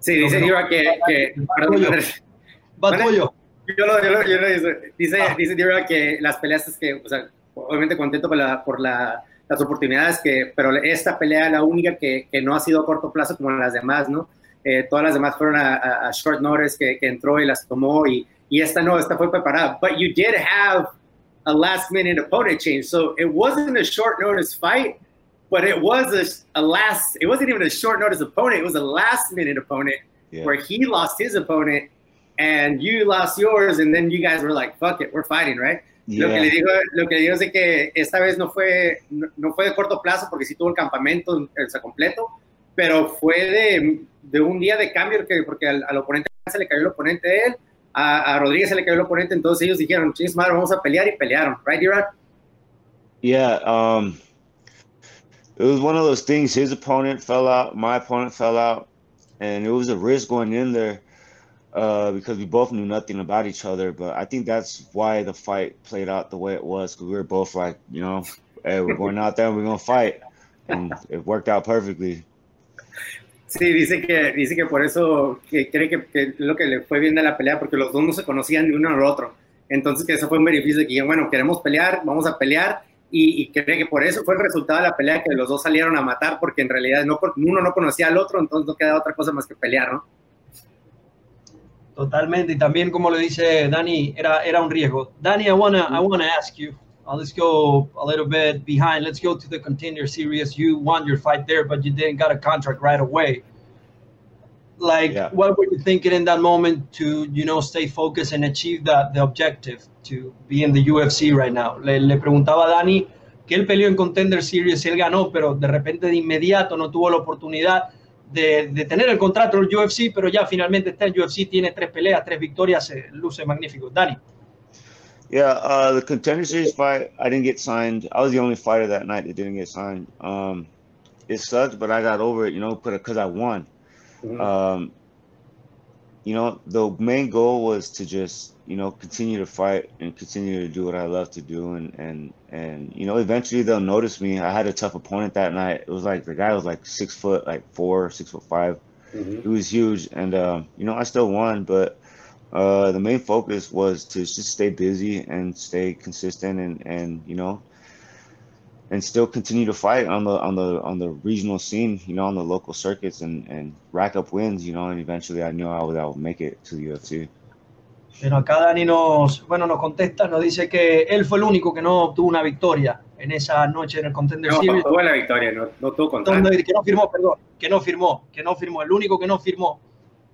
Sí, dice Diva que, que Batullo. yo lo, yo lo, yo lo dice, dice, ah. dice que las peleas es que, o sea, obviamente contento por, la, por la, las oportunidades que, pero esta pelea es la única que, que, no ha sido a corto plazo como las demás, ¿no? Eh, todas las demás fueron a, a, a short notice que, que, entró y las tomó y, y esta no, esta fue preparada. But you did have a last minute opponent change, so it wasn't a short notice fight, but it was a, a last, it wasn't even a short notice opponent, it was a last minute opponent yeah. where he lost his opponent and you lost yours, and then you guys were like, fuck it, we're fighting, right? Yeah. Lo, que le digo, lo que le digo es de que esta vez no fue, no, fue de corto plazo porque sí tuvo el campamento o sea, completo, pero fue de, de, un día de cambio que, porque al, al, oponente se le cayó el oponente de él, a, a Rodríguez se le cayó el oponente, entonces ellos dijeron, chis madre, vamos a pelear y pelearon, right, Gerard? Yeah, um, it was one of those things. His opponent fell out, my opponent fell out, and it was a risk going in there. Uh, because we both knew nothing about each other. But I think that's why the fight played out the way it was because we were both like, you know, hey, we're going out there and we're gonna fight, and it worked out perfectly. Sí, dice que, dice que por eso que cree que, que, lo que le fue bien de la pelea, porque los dos no se conocían ni uno al otro. Entonces, que eso fue un beneficio de que, bueno, queremos pelear, vamos a pelear, y, y, cree que por eso fue el resultado de la pelea, que los dos salieron a matar, porque en realidad no, uno no conocía al otro, entonces no queda otra cosa más que pelear, ¿no? Totalmente, y también como le dice Dani, era, era un riesgo. Dani, I wanna, I wanna ask you, uh, let's go a little bit behind, let's go to the contender series. You won your fight there, but you didn't got a contract right away. like yeah. what were you thinking in that moment to you know stay focused and achieve that the objective to be in the UFC right now le, le preguntaba a Dani que él peleó en Contender Series él ganó pero de repente de inmediato no tuvo la oportunidad de, de tener el contrato del UFC pero ya finalmente está en UFC tiene tres peleas tres victorias eh, luce magnífico Dani Yeah, uh, the contender series fight, I didn't get signed. I was the only fighter that night that didn't get signed. Um, it sucked, but I got over it, you know, because I won. Mm-hmm. Um, you know, the main goal was to just, you know, continue to fight and continue to do what I love to do, and and and you know, eventually they'll notice me. I had a tough opponent that night. It was like the guy was like six foot, like four, six foot 5 mm-hmm. He was huge, and um, you know, I still won, but uh, the main focus was to just stay busy and stay consistent, and and you know, and still continue to fight on the on the on the regional scene, you know, on the local circuits and and rack up wins, you know, and eventually I knew I would, I would make it to the UFC. Bueno, acá Dani nos, bueno, nos contesta, nos dice que él fue el único que no obtuvo una victoria en esa noche en el Contender no, Series. No, tuvo la victoria, no, no tuvo contrato. Que no firmó, perdón, que no firmó, que no firmó, el único que no firmó.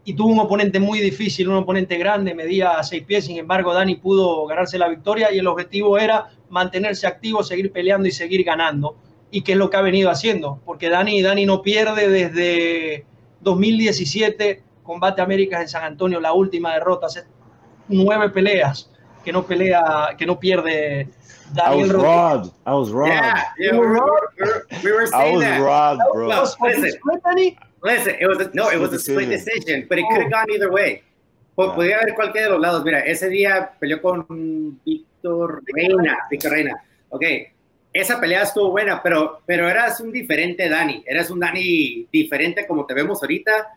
Y tuvo un oponente muy difícil, un oponente grande, medía seis pies, sin embargo Dani pudo ganarse la victoria y el objetivo era mantenerse activo, seguir peleando y seguir ganando. Y que es lo que ha venido haciendo, porque Dani, Dani no pierde desde 2017, Combate Américas en San Antonio, la última derrota, hace nueve peleas que no pelea, que no pierde Daniel I was robbed. I was robbed. Yeah, yeah we, were, we, were, we were saying I was that. robbed, bro. Well, listen, listen, it was a, no, it was a split decision, but it could have gone either way. Podría haber cualquiera de los lados. Mira, ese día peleó con Víctor Reina, Víctor Reina. Ok, esa pelea estuvo buena, pero, pero eras un diferente Dani. Eras un Dani diferente como te vemos ahorita.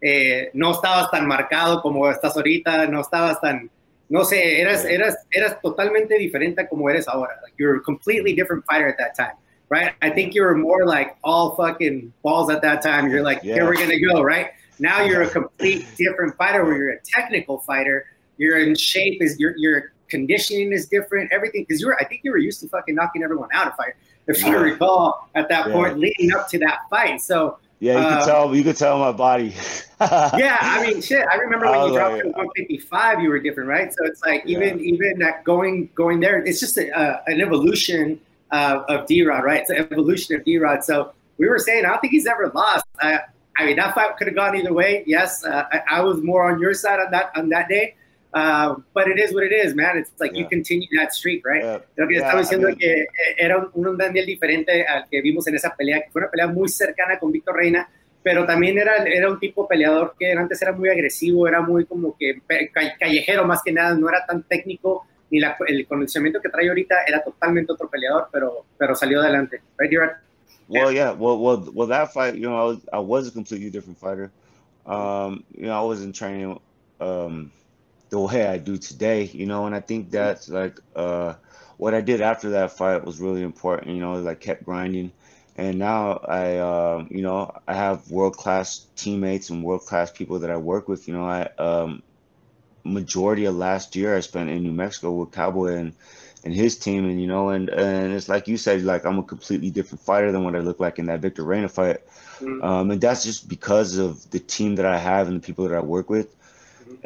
Eh, no estabas tan marcado como estás ahorita, no estabas tan, no sé, eras, eras, eras totalmente diferente como eres ahora. Like, you're a completely different fighter at that time, right? I think you were more like all fucking balls at that time. You're like, yeah. here we're gonna go, right? Now you're a complete different fighter where you're a technical fighter. You're in shape, is your your conditioning is different, everything because you were I think you were used to fucking knocking everyone out if I if you recall at that yeah. point leading up to that fight. So yeah, you uh, could tell you could tell my body. yeah, I mean shit. I remember when you dropped to 155, you were different, right? So it's like even yeah. even that going going there, it's just a, uh, an evolution of, of D Rod, right? It's an evolution of D Rod. So we were saying, I don't think he's ever lost. I, I mean, that fight could have gone either way. Yes, uh, I, I, was more on your side on that on that day. Uh, but it is what it is, man. It's like yeah. you continue that streak, right? Yeah. Lo que yeah, estaba diciendo I mean, que era un, un, Daniel diferente al que vimos en esa pelea, que fue una pelea muy cercana con Víctor Reina, pero también era, era un tipo peleador que antes era muy agresivo, era muy como que callejero más que nada, no era tan técnico, ni la, el condicionamiento que trae ahorita era totalmente otro peleador, pero, pero salió adelante. Right, Gerard? Well, yeah. Well, well, well. That fight, you know, I was, I was a completely different fighter. Um, you know, I wasn't training um, the way I do today. You know, and I think that's like uh, what I did after that fight was really important. You know, like kept grinding, and now I, uh, you know, I have world class teammates and world class people that I work with. You know, I um, majority of last year I spent in New Mexico with Cowboy and and his team, and you know, and and it's like you said, like I'm a completely different fighter than what I look like in that Victor Reina fight, mm-hmm. um, and that's just because of the team that I have and the people that I work with.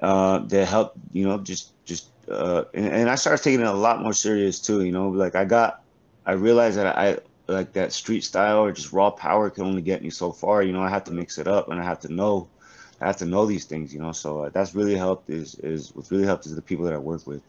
Uh, that help, you know, just just, uh, and, and I started taking it a lot more serious too, you know, like I got, I realized that I like that street style or just raw power can only get me so far, you know, I have to mix it up and I have to know. I have to know these things, you know. So uh, that's really helped. Is is what really helped is the people that I work with.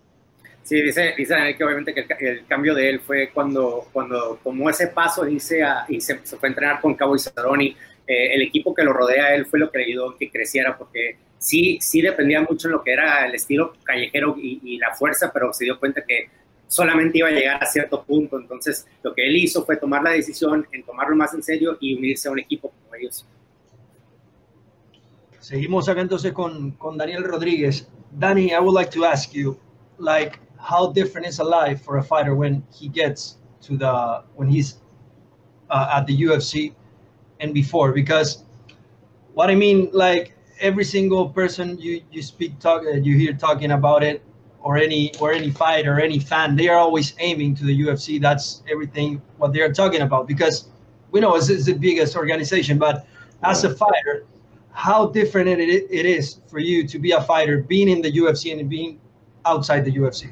Sí, dice, dice que obviamente que el, el, cambio de él fue cuando, cuando tomó ese paso dice, a, y se, se, fue a entrenar con Cabo Cerroni. Eh, el equipo que lo rodea a él fue lo que le ayudó a que creciera, porque sí, sí dependía mucho en lo que era el estilo callejero y, la fuerza, pero se dio cuenta que solamente iba a llegar a cierto punto. Entonces, lo que él hizo fue tomar la decisión en tomarlo más en serio y unirse a un equipo como ellos. Seguimos acá entonces con, con Daniel Rodríguez. Danny, I would like to ask you, like, how different is a life for a fighter when he gets to the when he's uh, at the UFC and before because what I mean like every single person you you speak talk uh, you hear talking about it or any or any fight or any fan they are always aiming to the UFC that's everything what they are talking about because we know it's, it's the biggest organization but as a fighter how different it, it is for you to be a fighter, being in the UFC and being outside the UFC?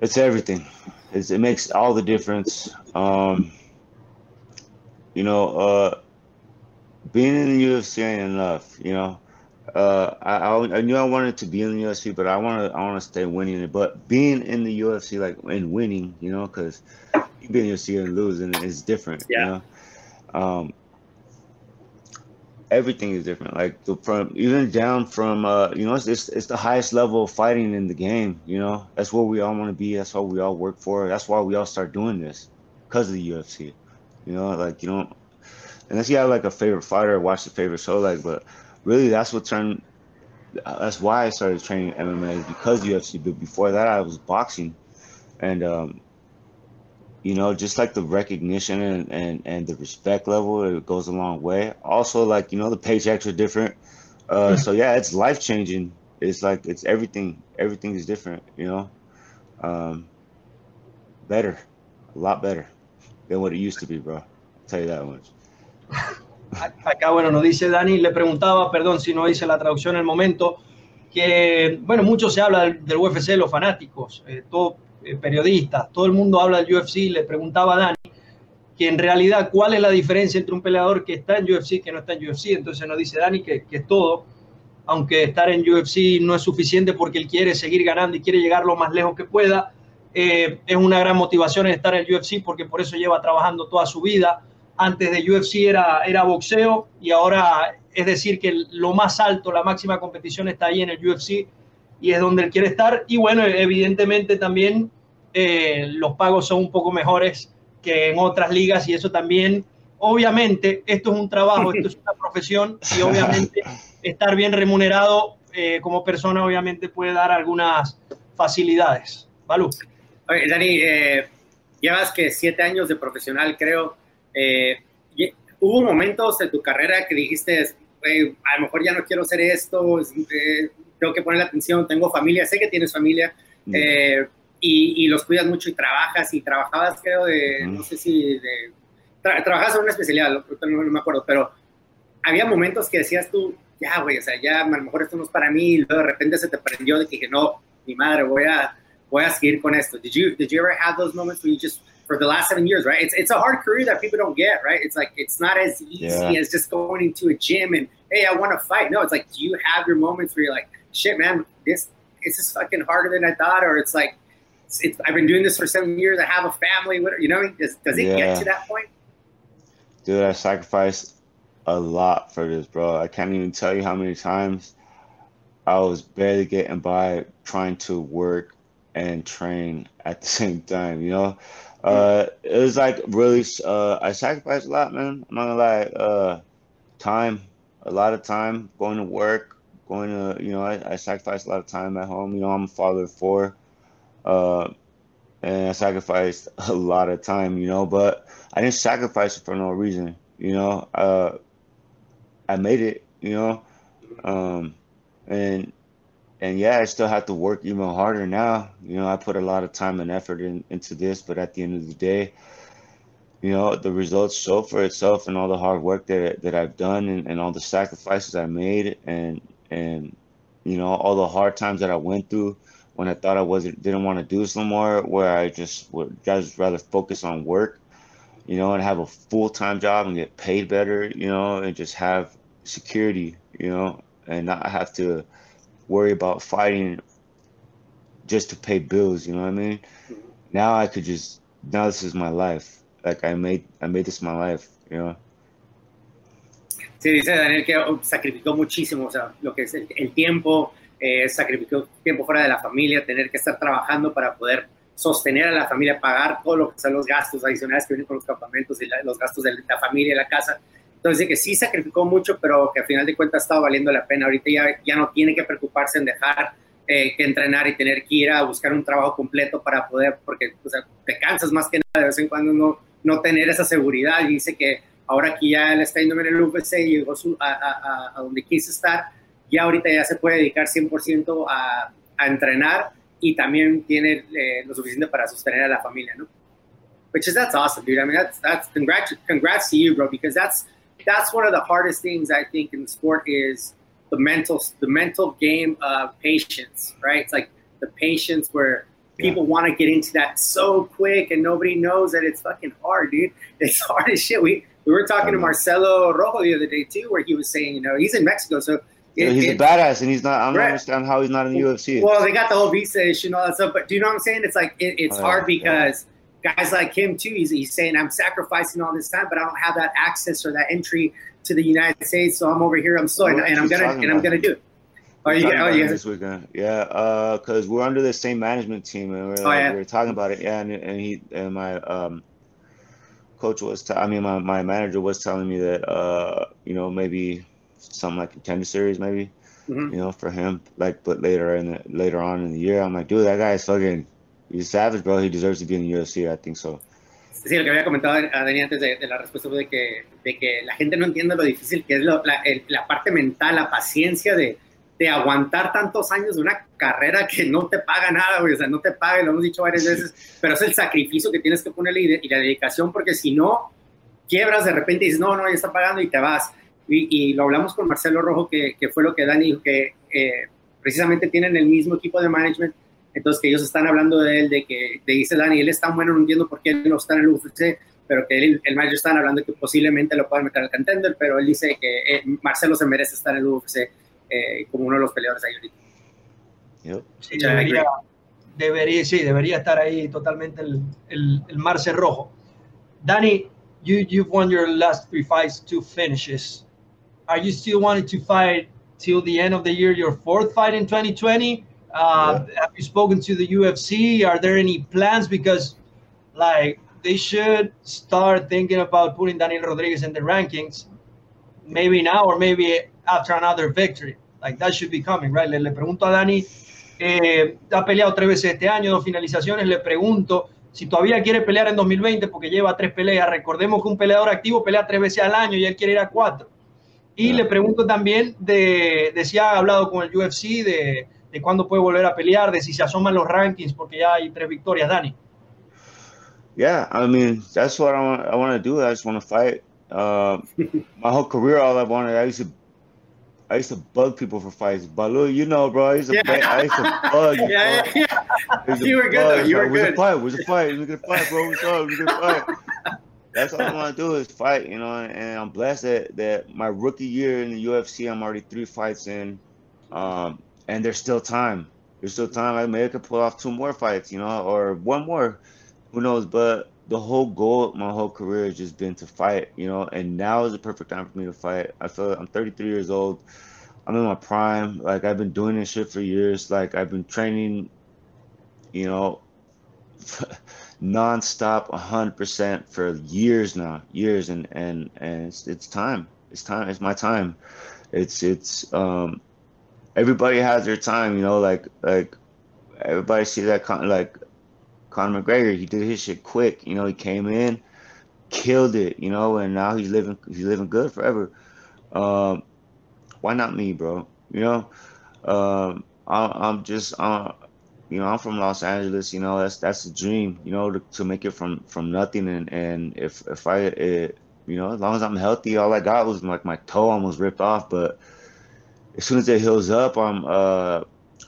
It's everything. It's, it makes all the difference. Um, you know, uh, being in the UFC ain't enough. You know, uh, I, I, I knew I wanted to be in the UFC, but I want to I want to stay winning it. But being in the UFC, like and winning, you know, because you being in the UFC and losing is different. Yeah. You know? um, everything is different. Like the, from even down from uh, you know, it's, it's, it's the highest level of fighting in the game. You know, that's where we all want to be. That's what we all work for. That's why we all start doing this because of the UFC. You know, like you don't unless you have like a favorite fighter, watch the favorite show, like. But really, that's what turned. That's why I started training MMA because UFC. But before that, I was boxing, and um, you know, just like the recognition and, and, and the respect level, it goes a long way. Also, like, you know, the paychecks are different. Uh, so yeah, it's life changing. It's like, it's everything, everything is different, you know, um, better, a lot better than what it used to be, bro. I'll tell you that much. Acá, bueno, nos dice Dani, le preguntaba, perdón si no hice la traducción en el momento, que, bueno, mucho se habla del, del UFC, los fanáticos, eh, todo eh, periodistas, todo el mundo habla del UFC, le preguntaba a Dani que en realidad cuál es la diferencia entre un peleador que está en UFC que no está en UFC. Entonces nos dice Dani que, que es todo, aunque estar en UFC no es suficiente porque él quiere seguir ganando y quiere llegar lo más lejos que pueda. Eh, es una gran motivación estar en UFC porque por eso lleva trabajando toda su vida. Antes de UFC era, era boxeo y ahora es decir que lo más alto, la máxima competición está ahí en el UFC y es donde él quiere estar. Y bueno, evidentemente también eh, los pagos son un poco mejores que en otras ligas y eso también, obviamente, esto es un trabajo, esto es una profesión y obviamente estar bien remunerado eh, como persona obviamente puede dar algunas facilidades. ¿Valú? Oye, Dani, eh, llevas que siete años de profesional, creo. ¿Hubo momentos en tu carrera que dijiste, a lo mejor ya no quiero hacer esto, tengo que poner atención, tengo familia, sé que tienes familia, mm. eh, y, los cuidas mucho y trabajas, y trabajabas, creo, de, mm. no sé si, de, trabajabas en una especialidad, no, me acuerdo, pero había momentos que decías tú, ya, güey, o sea, ya a lo mejor esto no es para mí, y luego de repente se te prendió de que dije, no, mi madre, voy a, voy a seguir con esto. Did you, did you ever have those moments where you just, for the last seven years, right? It's, it's a hard career that people don't get, right? It's like, it's not as easy yeah. as just going into a gym and, hey, I want to fight. No, it's like, do you have your moments where you're like, shit, man, this this is fucking harder than I thought, or it's like, it's, it's I've been doing this for seven years. I have a family. What, you know, does, does it yeah. get to that point? Dude, I sacrificed a lot for this, bro. I can't even tell you how many times I was barely getting by trying to work and train at the same time. You know, uh, it was like really. Uh, I sacrificed a lot, man. I'm not gonna lie. Uh, time, a lot of time going to work, going to, you know, I, I sacrificed a lot of time at home. You know, I'm a father of four. Uh, and I sacrificed a lot of time, you know, but I didn't sacrifice it for no reason, you know. Uh, I made it, you know. Um, and and yeah, I still have to work even harder now. You know, I put a lot of time and effort in, into this, but at the end of the day, you know, the results show for itself and all the hard work that that I've done and, and all the sacrifices I made and and you know all the hard times that I went through when I thought I wasn't didn't want to do this no more, where I just would just rather focus on work, you know, and have a full time job and get paid better, you know, and just have security, you know, and not have to worry about fighting just to pay bills, you know what I mean? Now I could just now this is my life. Like I made I made this my life, you know. Sí, dice Daniel que sacrificó muchísimo, o sea, lo que es el, tiempo, eh, sacrificó tiempo fuera de la familia, tener que estar trabajando para poder sostener a la familia, pagar todo lo que son los gastos adicionales que vienen con los campamentos y los gastos de la familia la casa. Entonces, que sí sacrificó mucho, pero que al final de cuentas estaba valiendo la pena. Ahorita ya, ya no tiene que preocuparse en dejar eh, que entrenar y tener que ir a buscar un trabajo completo para poder, porque o sea, te cansas más que nada de vez en cuando no, no tener esa seguridad. Y dice que ahora que ya él está yendo en el UFC y llegó a, a, donde quiso estar, ya ahorita ya se puede dedicar 100% a, a, entrenar y también tiene eh, lo suficiente para sostener a la familia, ¿no? Which is, that's awesome, dude. I mean, that's, that's congrats, congrats to you, bro, because that's, that's one of the hardest things I think in sport is the mental the mental game of patience, right? It's like the patience where people yeah. want to get into that so quick and nobody knows that it's fucking hard, dude. It's hard as shit. We we were talking to Marcelo Rojo the other day too, where he was saying, you know, he's in Mexico, so it, he's it, a badass, and he's not. I don't right. understand how he's not in the UFC. Well, they got the whole visa issue and all that stuff, but do you know what I'm saying? It's like it, it's oh, hard because. Guys like him too. He's, he's saying I'm sacrificing all this time, but I don't have that access or that entry to the United States, so I'm over here. I'm slow, and, and I'm gonna and I'm gonna do it. Oh, you, oh, yeah. This weekend, yeah, because uh, we're under the same management team, and we're, oh, yeah. we are talking about it. Yeah, and, and he and my um, coach was, t- I mean, my, my manager was telling me that, uh, you know, maybe something like a contender series, maybe, mm-hmm. you know, for him. Like, but later in the, later on in the year, I'm like, dude, that guy is fucking, he's savage, bro. He deserves to be in the UFC. I think so. Sí, lo que había comentado a Dani antes de, de, la respuesta fue de que, de que la gente no entiende lo difícil que es lo, la, el, la parte mental, la paciencia de, de aguantar tantos años de una carrera que no te paga nada, güey, o sea, no te paga, lo hemos dicho varias veces, pero es el sacrificio que tienes que ponerle y, la dedicación, porque si no, quiebras de repente y dices, no, no, ya está pagando y te vas. Y, lo hablamos con Marcelo Rojo, que, que, fue lo que Dani dijo, que eh, precisamente tienen el mismo equipo de management, entonces que ellos están hablando de él, de que de dice Dani, él es tan bueno, no entiendo por qué él no está en el UFC, pero que él, el manager están hablando que posiblemente lo puedan meter al contender, pero él dice que eh, Marcelo se merece estar en el UFC eh, como uno de los peleadores ahí ahorita. Yep. Sí, debería, debería, sí, debería estar ahí totalmente el, el, el Marce rojo. Danny, you, you've won your last three fights, two finishes. Are you still wanting to fight till the end of the year, your fourth fight in 2020? Uh, yeah. Have you spoken to the UFC? Are there any plans? Because, like, they should start thinking about putting Daniel Rodriguez in the rankings, maybe now or maybe after another victory. Like that should be coming, right? Le, le pregunto a Dani, eh, ha peleado tres veces este año, dos finalizaciones. Le pregunto si todavía quiere pelear en 2020 porque lleva tres peleas. Recordemos que un peleador activo pelea tres veces al año y él quiere ir a cuatro. Y le pregunto también de, de, si ha hablado con el UFC, de, de cuándo puede volver a pelear, de si se asoman los rankings porque ya hay tres victorias, Dani. Yeah, I mean, that's what I want, I want to do. I just want to fight. Uh, my whole career, all I wanted, I used to I used to bug people for fights. Balu, you know, bro. I used to, yeah. I used to bug you. Yeah, yeah, yeah. You were good, bug, though. You were good. a fight? Where's a fight? We're gonna fight, bro. What's up? We're gonna fight. That's all I want to do is fight, you know. And I'm blessed that, that my rookie year in the UFC, I'm already three fights in, um, and there's still time. There's still time. I may could pull off two more fights, you know, or one more. Who knows? But the whole goal my whole career has just been to fight, you know, and now is the perfect time for me to fight. I feel like I'm 33 years old. I'm in my prime. Like I've been doing this shit for years. Like I've been training, you know, nonstop, 100% for years now, years, and and and it's, it's time. It's time. It's my time. It's it's um, everybody has their time, you know. Like like everybody see that con- like Conor McGregor, he did his shit quick. You know, he came in, killed it. You know, and now he's living he's living good forever. Um, why not me, bro? You know, um, I, am just uh, you know I'm from Los Angeles. You know, that's that's the dream. You know, to, to make it from from nothing. And and if if I it, you know, as long as I'm healthy, all I got was like my toe almost ripped off, but as soon as it heals up, I'm uh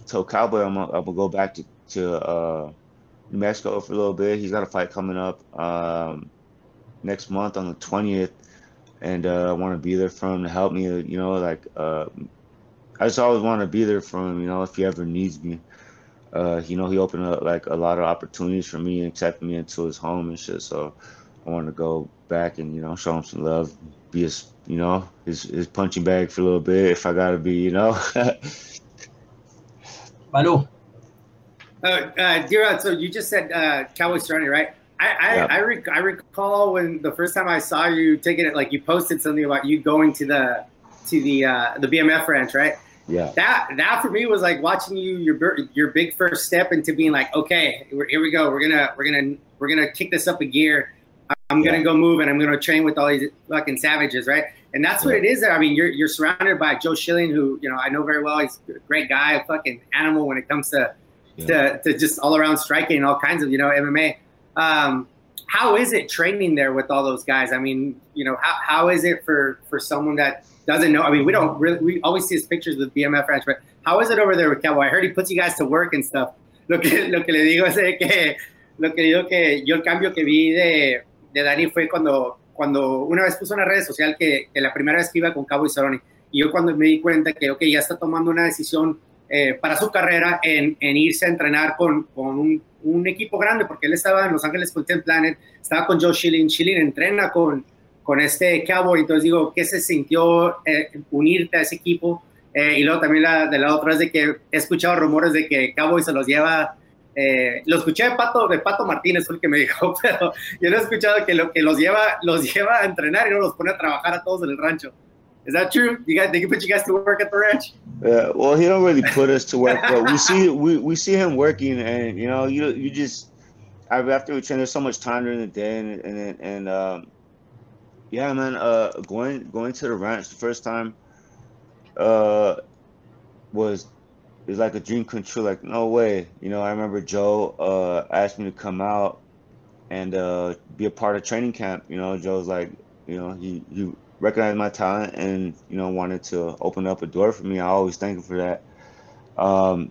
told Cowboy I'm, I'm gonna go back to to uh New Mexico for a little bit. He's got a fight coming up um, next month on the 20th, and uh, I want to be there for him to help me. You know, like uh, I just always want to be there for him. You know, if he ever needs me. Uh, you know, he opened up like a lot of opportunities for me and accepted me into his home and shit. So I want to go back and you know show him some love, be his you know his his punching bag for a little bit if I gotta be. You know. Balu. Uh, uh, so you just said uh, Cowboy Cerrone, right? I I, yep. I, rec- I, recall when the first time I saw you taking it, like you posted something about you going to the to the uh, the BMF ranch, right? Yeah. That that for me was like watching you your your big first step into being like, okay, here we go. We're gonna we're gonna we're gonna kick this up a gear. I'm gonna yeah. go move and I'm gonna train with all these fucking savages, right? And that's what it is there. I mean, you're you're surrounded by Joe Schilling, who you know I know very well. He's a great guy, a fucking animal when it comes to yeah. to, to just all around striking and all kinds of you know MMA. Um, how is it training there with all those guys? I mean, you know, how, how is it for for someone that doesn't know? I mean, we don't really we always see his pictures with BMF Ranch, but how is it over there with Cowboy? I heard he puts you guys to work and stuff. Lo que lo que le digo es que lo que digo que yo el cambio que vi de, de Dani fue cuando cuando una vez puso en la red social que, la primera vez que iba con Cowboy Cerrone y yo cuando me di cuenta que ya está tomando una decisión eh, para su carrera en, en, irse a entrenar con, con un, equipo grande, porque él estaba en Los Ángeles Content Planet, estaba con Joe Schilling, Schilling entrena con, con este Cowboy, entonces digo, ¿qué se sintió eh, unirte a ese equipo? Eh, y luego también la, de la otra es de que he escuchado rumores de que Cowboy se los lleva, eh, lo escuché de Pato, de Pato Martínez, fue el que me dijo, pero yo no he escuchado que, lo, que los, lleva, los lleva a entrenar y no los pone a trabajar a todos en el rancho. Is that true? You guys, they can put you guys to work at the ranch. Yeah, well, he don't really put us to work, but we see we, we see him working, and you know, you you just after we train, there's so much time during the day, and and and um, yeah, man, uh, going going to the ranch the first time, uh, was was like a dream come true. Like no way, you know. I remember Joe uh asked me to come out and uh be a part of training camp. You know, Joe's like, you know, he he recognized my talent and you know wanted to open up a door for me. I always thank him for that. Um,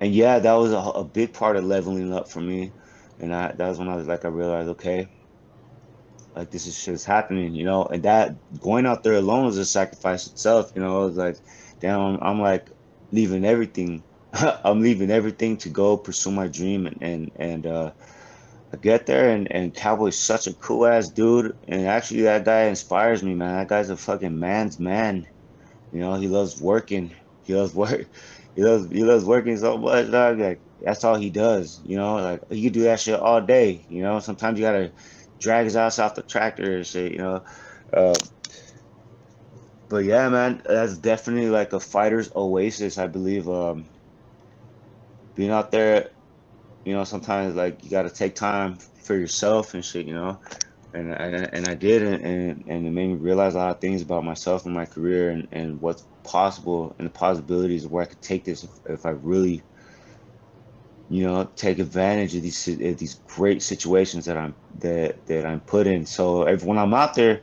and yeah, that was a, a, big part of leveling up for me. And I, that was when I was like, I realized, okay, like this is just happening, you know. And that going out there alone was a sacrifice itself, you know. It was like, damn, I'm like leaving everything. I'm leaving everything to go pursue my dream and and and uh, I get there and, and Cowboy's such a cool ass dude. And actually, that guy inspires me, man. That guy's a fucking man's man. You know, he loves working. He loves work. He loves he loves working so much, dog. Like that's all he does. You know, like he could do that shit all day. You know, sometimes you gotta drag his ass off the tractor and shit. You know, uh, but yeah, man, that's definitely like a fighter's oasis. I believe. Um, being out there you know, sometimes like you got to take time for yourself and shit, you know. And I, and I did, and, and it made me realize a lot of things about myself and my career and, and what's possible and the possibilities of where I could take this if, if I really, you know, take advantage of these of these great situations that I'm that that I'm put in. So if, when I'm out there,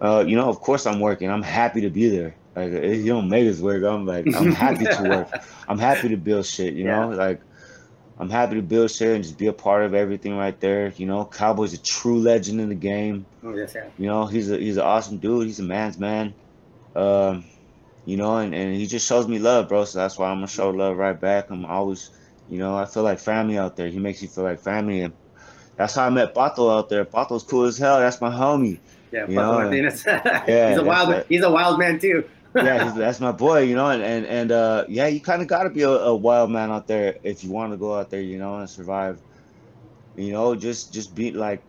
uh, you know, of course I'm working. I'm happy to be there. Like you don't make us work. I'm like I'm happy to work. I'm happy to build shit. You yeah. know, like I'm happy to build shit and just be a part of everything right there. You know, Cowboy's a true legend in the game. Oh yes, yeah. You know, he's a he's an awesome dude. He's a man's man. Um, you know, and, and he just shows me love, bro. So that's why I'm gonna show love right back. I'm always, you know, I feel like family out there. He makes you feel like family, and that's how I met Bato out there. Bato's cool as hell. That's my homie. Yeah, you Pato Martinez. yeah, he's a wild. He's a wild man too yeah, that's my boy, you know, and and, and uh, yeah, you kind of got to be a, a, wild man out there if you want to go out there, you know, and survive. You know, just just be like,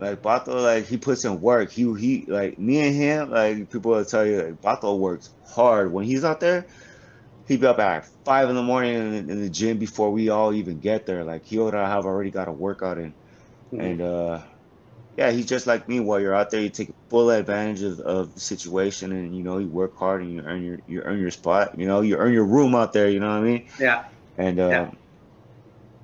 like Bato, like he puts in work. He he like me and him, like people will tell you, like Bato works hard when he's out there. He'd be up at five in the morning in, in the gym before we all even get there. Like he would have already got a workout in, mm-hmm. and uh yeah, he's just like me. While you're out there, you take full advantage of, of the situation, and you know you work hard and you earn your you earn your spot. You know you earn your room out there. You know what I mean? Yeah. And uh, yeah.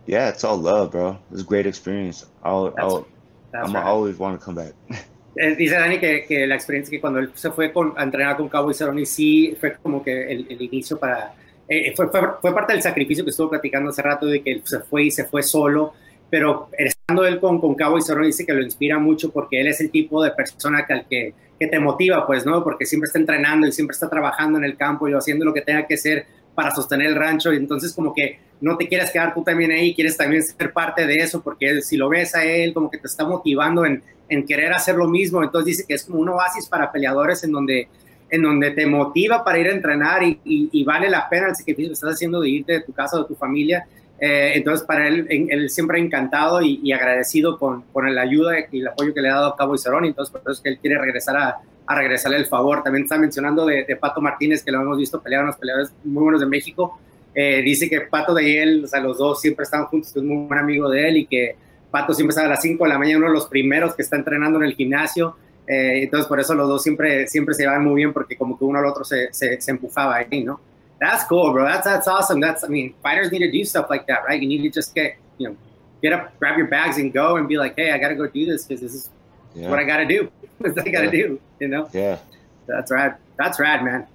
yeah, it's all love, bro. It's a great experience. I'll, that's, I'll that's I'm right. always want to come back. Eh, dice Dani que, que, la experiencia que cuando él se fue con, a entrenar con Cowboy Cerrone sí fue como que el, el inicio para eh, fue, fue, fue, parte del sacrificio que estuvo platicando hace rato de que él se fue y se fue solo pero estando él con, con Cabo y Zorro dice que lo inspira mucho porque él es el tipo de persona que, que, que, te motiva, pues, ¿no? Porque siempre está entrenando y siempre está trabajando en el campo y haciendo lo que tenga que hacer para sostener el rancho. Y entonces como que no te quieres quedar tú también ahí, quieres también ser parte de eso porque si lo ves a él como que te está motivando en, en querer hacer lo mismo, entonces dice que es como un oasis para peleadores en donde en donde te motiva para ir a entrenar y, y, y, vale la pena el sacrificio que estás haciendo de irte de tu casa de tu familia eh, entonces, para él, él siempre encantado y, agradecido con, con la ayuda y el apoyo que le ha dado Cabo y Cerón. Entonces, por eso es que él quiere regresar a, a regresarle el favor. También está mencionando de, Pato Martínez, que lo hemos visto pelear unos peleadores muy buenos de México. Eh, dice que Pato de él, o sea, los dos siempre están juntos, que es muy buen amigo de él y que Pato siempre está a las 5 de la mañana, uno de los primeros que está entrenando en el gimnasio. Eh, entonces, por eso los dos siempre, siempre se llevan muy bien, porque como que uno al otro se, se, se empujaba ahí, ¿no? That's cool, bro. That's that's awesome. That's I mean, fighters need to do stuff like that, right? You need to just get you know get up, grab your bags, and go, and be like, hey, I got to go do this because this is yeah. what I got to do. what I got to yeah. do. You know? Yeah. That's rad. That's rad, man.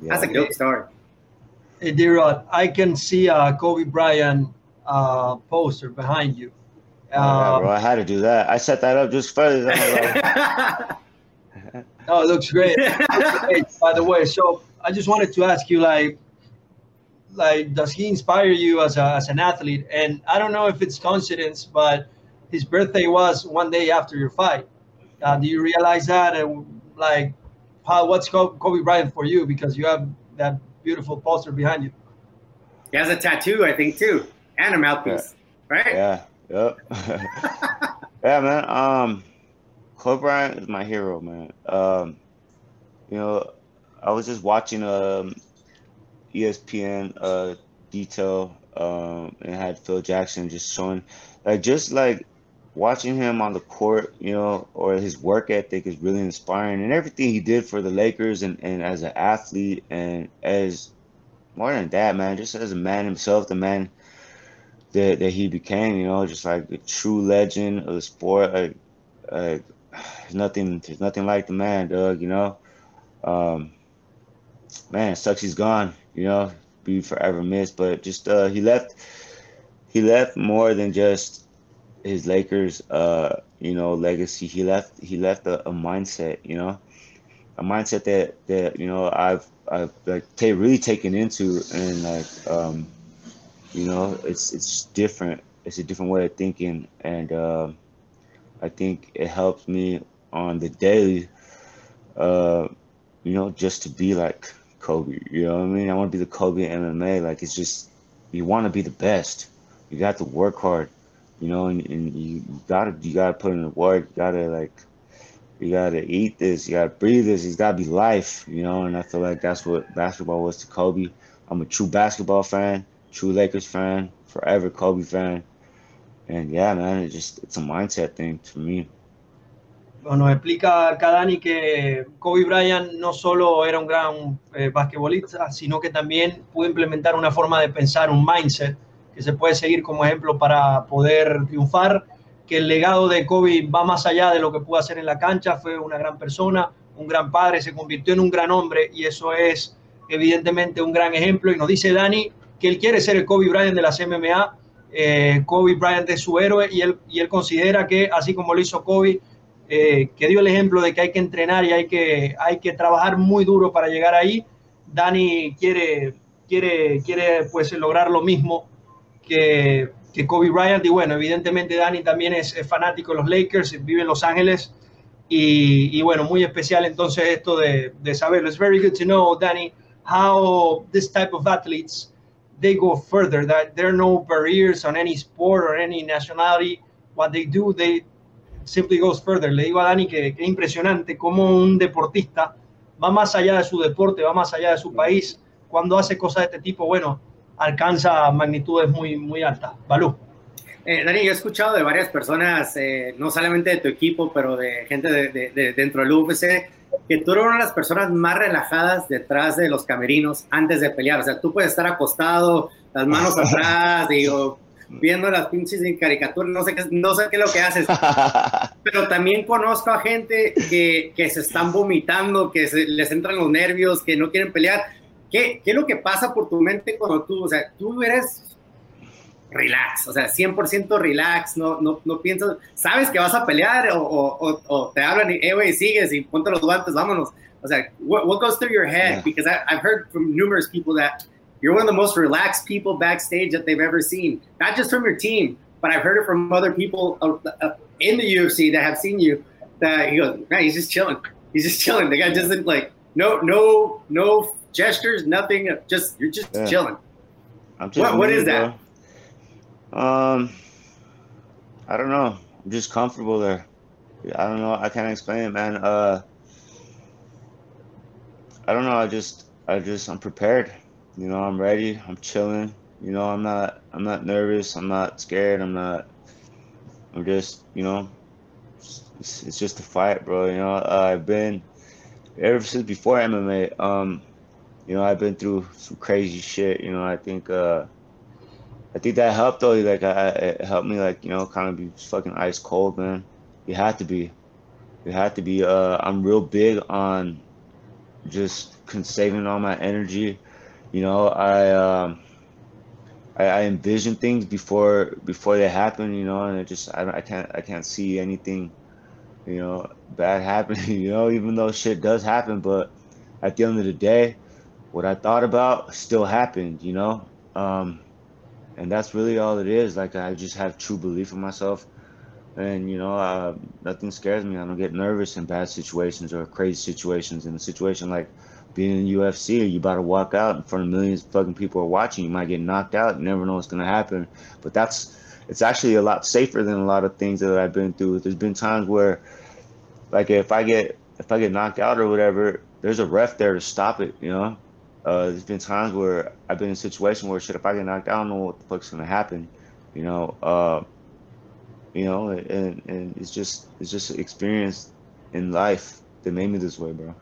Yeah. That's a good story. Hey, D-Rod, I can see a Kobe Bryant uh, poster behind you. Uh, yeah, bro, I had to do that. I set that up just for. oh, it looks great. great. By the way, so I just wanted to ask you, like, like, does he inspire you as, a, as an athlete? And I don't know if it's coincidence, but his birthday was one day after your fight. Uh, do you realize that? And like, how what's Kobe Bryant for you? Because you have that beautiful poster behind you. He has a tattoo, I think, too, and a mouthpiece, yeah. right? Yeah. Yep. yeah, man. Um, Kobe Bryant is my hero, man. Um, you know, I was just watching um ESPN uh detail um and had Phil Jackson just showing like just like watching him on the court, you know, or his work ethic is really inspiring and everything he did for the Lakers and, and as an athlete and as more than that, man, just as a man himself, the man that, that he became, you know, just like a true legend of the sport. Like, like there's nothing, there's nothing like the man, Doug. You know, um, man, sucks he's gone. You know, be forever missed. But just uh, he left, he left more than just his Lakers, uh, you know, legacy. He left, he left a, a mindset. You know, a mindset that that you know I've I've like t- really taken into and like um you know, it's it's different. It's a different way of thinking, and uh, I think it helps me on the daily. Uh, you know, just to be like Kobe. You know what I mean? I want to be the Kobe MMA. Like it's just you want to be the best. You got to work hard. You know, and, and you gotta you gotta put in the work. You gotta like you gotta eat this. You gotta breathe this. It's gotta be life. You know, and I feel like that's what basketball was to Kobe. I'm a true basketball fan true Lakers fan, forever Kobe fan. And yeah, man, it just it's a mindset thing to me. Bueno, explica Kadani que Kobe Bryant no solo era un gran eh, basquetbolista, sino que también pudo implementar una forma de pensar, un mindset que se puede seguir como ejemplo para poder triunfar, que el legado de Kobe va más allá de lo que pudo hacer en la cancha, fue una gran persona, un gran padre, se convirtió en un gran hombre y eso es evidentemente un gran ejemplo. Y nos dice Dani que él quiere ser el Kobe Bryant de las MMA. Eh, Kobe Bryant es su héroe y él, y él considera que, así como lo hizo Kobe, eh, que dio el ejemplo de que hay que entrenar y hay que, hay que trabajar muy duro para llegar ahí, Dani quiere, quiere, quiere pues lograr lo mismo que, que Kobe Bryant. Y bueno, evidentemente Dani también es, fanático de los Lakers, vive en Los Ángeles. Y, y, bueno, muy especial entonces esto de, de saberlo. It's very good to know, Danny, how this type of athletes they go further. That there are no barriers on any sport or any nationality. What they do, they simply goes further. Le digo a Dani que, que impresionante cómo un deportista va más allá de su deporte, va más allá de su país. Cuando hace cosas de este tipo, bueno, alcanza magnitudes muy, muy altas. Balú. Eh, Dani, yo he escuchado de varias personas, eh, no solamente de tu equipo, pero de gente de, de, de dentro del UFC, que tú eres una de las personas más relajadas detrás de los camerinos antes de pelear. O sea, tú puedes estar acostado, las manos atrás, digo, viendo las pinches en caricatura, no sé qué, no sé qué es lo que haces. Pero también conozco a gente que, que se están vomitando, que se, les entran los nervios, que no quieren pelear. ¿Qué, ¿Qué es lo que pasa por tu mente cuando tú, o sea, tú eres relax, o sea, 100% relax, no, no, no piensas, sabes que vas a pelear o, o, o te hablan y, eh, güey, sigues y ponte los guantes, vámonos. O sea, what, what goes through your head? Yeah. Because I, I've heard from numerous people that you're one of the most relaxed people backstage that they've ever seen, not just from your team, but I've heard it from other people uh, uh, in the UFC that have seen you. That he goes, man, he's just chilling. He's just chilling. The guy doesn't like no, no, no gestures, nothing. Just you're just yeah. chilling. I'm just what, what is that? Bro. Um, I don't know. I'm just comfortable there. I don't know. I can't explain it, man. Uh, I don't know. I just, I just, I'm prepared. You know, I'm ready. I'm chilling. You know, I'm not, I'm not nervous. I'm not scared. I'm not. I'm just, you know, it's, it's just a fight, bro. You know, I've been ever since before MMA. Um, you know, I've been through some crazy shit. You know, I think. Uh, I think that helped though. Like, I, it helped me, like, you know, kind of be fucking ice cold, man. You have to be. You have to be. Uh, I'm real big on just saving all my energy. You know, I, um, I, I envision things before before they happen. You know, and it just I, I can't I can't see anything, you know, bad happening. You know, even though shit does happen, but at the end of the day, what I thought about still happened. You know. Um, and that's really all it is. Like I just have true belief in myself, and you know, uh, nothing scares me. I don't get nervous in bad situations or crazy situations. In a situation like being in UFC, you about to walk out in front of millions of fucking people are watching. You might get knocked out. You never know what's gonna happen. But that's it's actually a lot safer than a lot of things that I've been through. There's been times where, like, if I get if I get knocked out or whatever, there's a ref there to stop it. You know, uh, there's been times where I've been in a situation where shit, if I get knocked out, I don't know what the fuck's gonna happen. You know, uh, you know, and, and it's just it's just experience in life that made me this way, bro.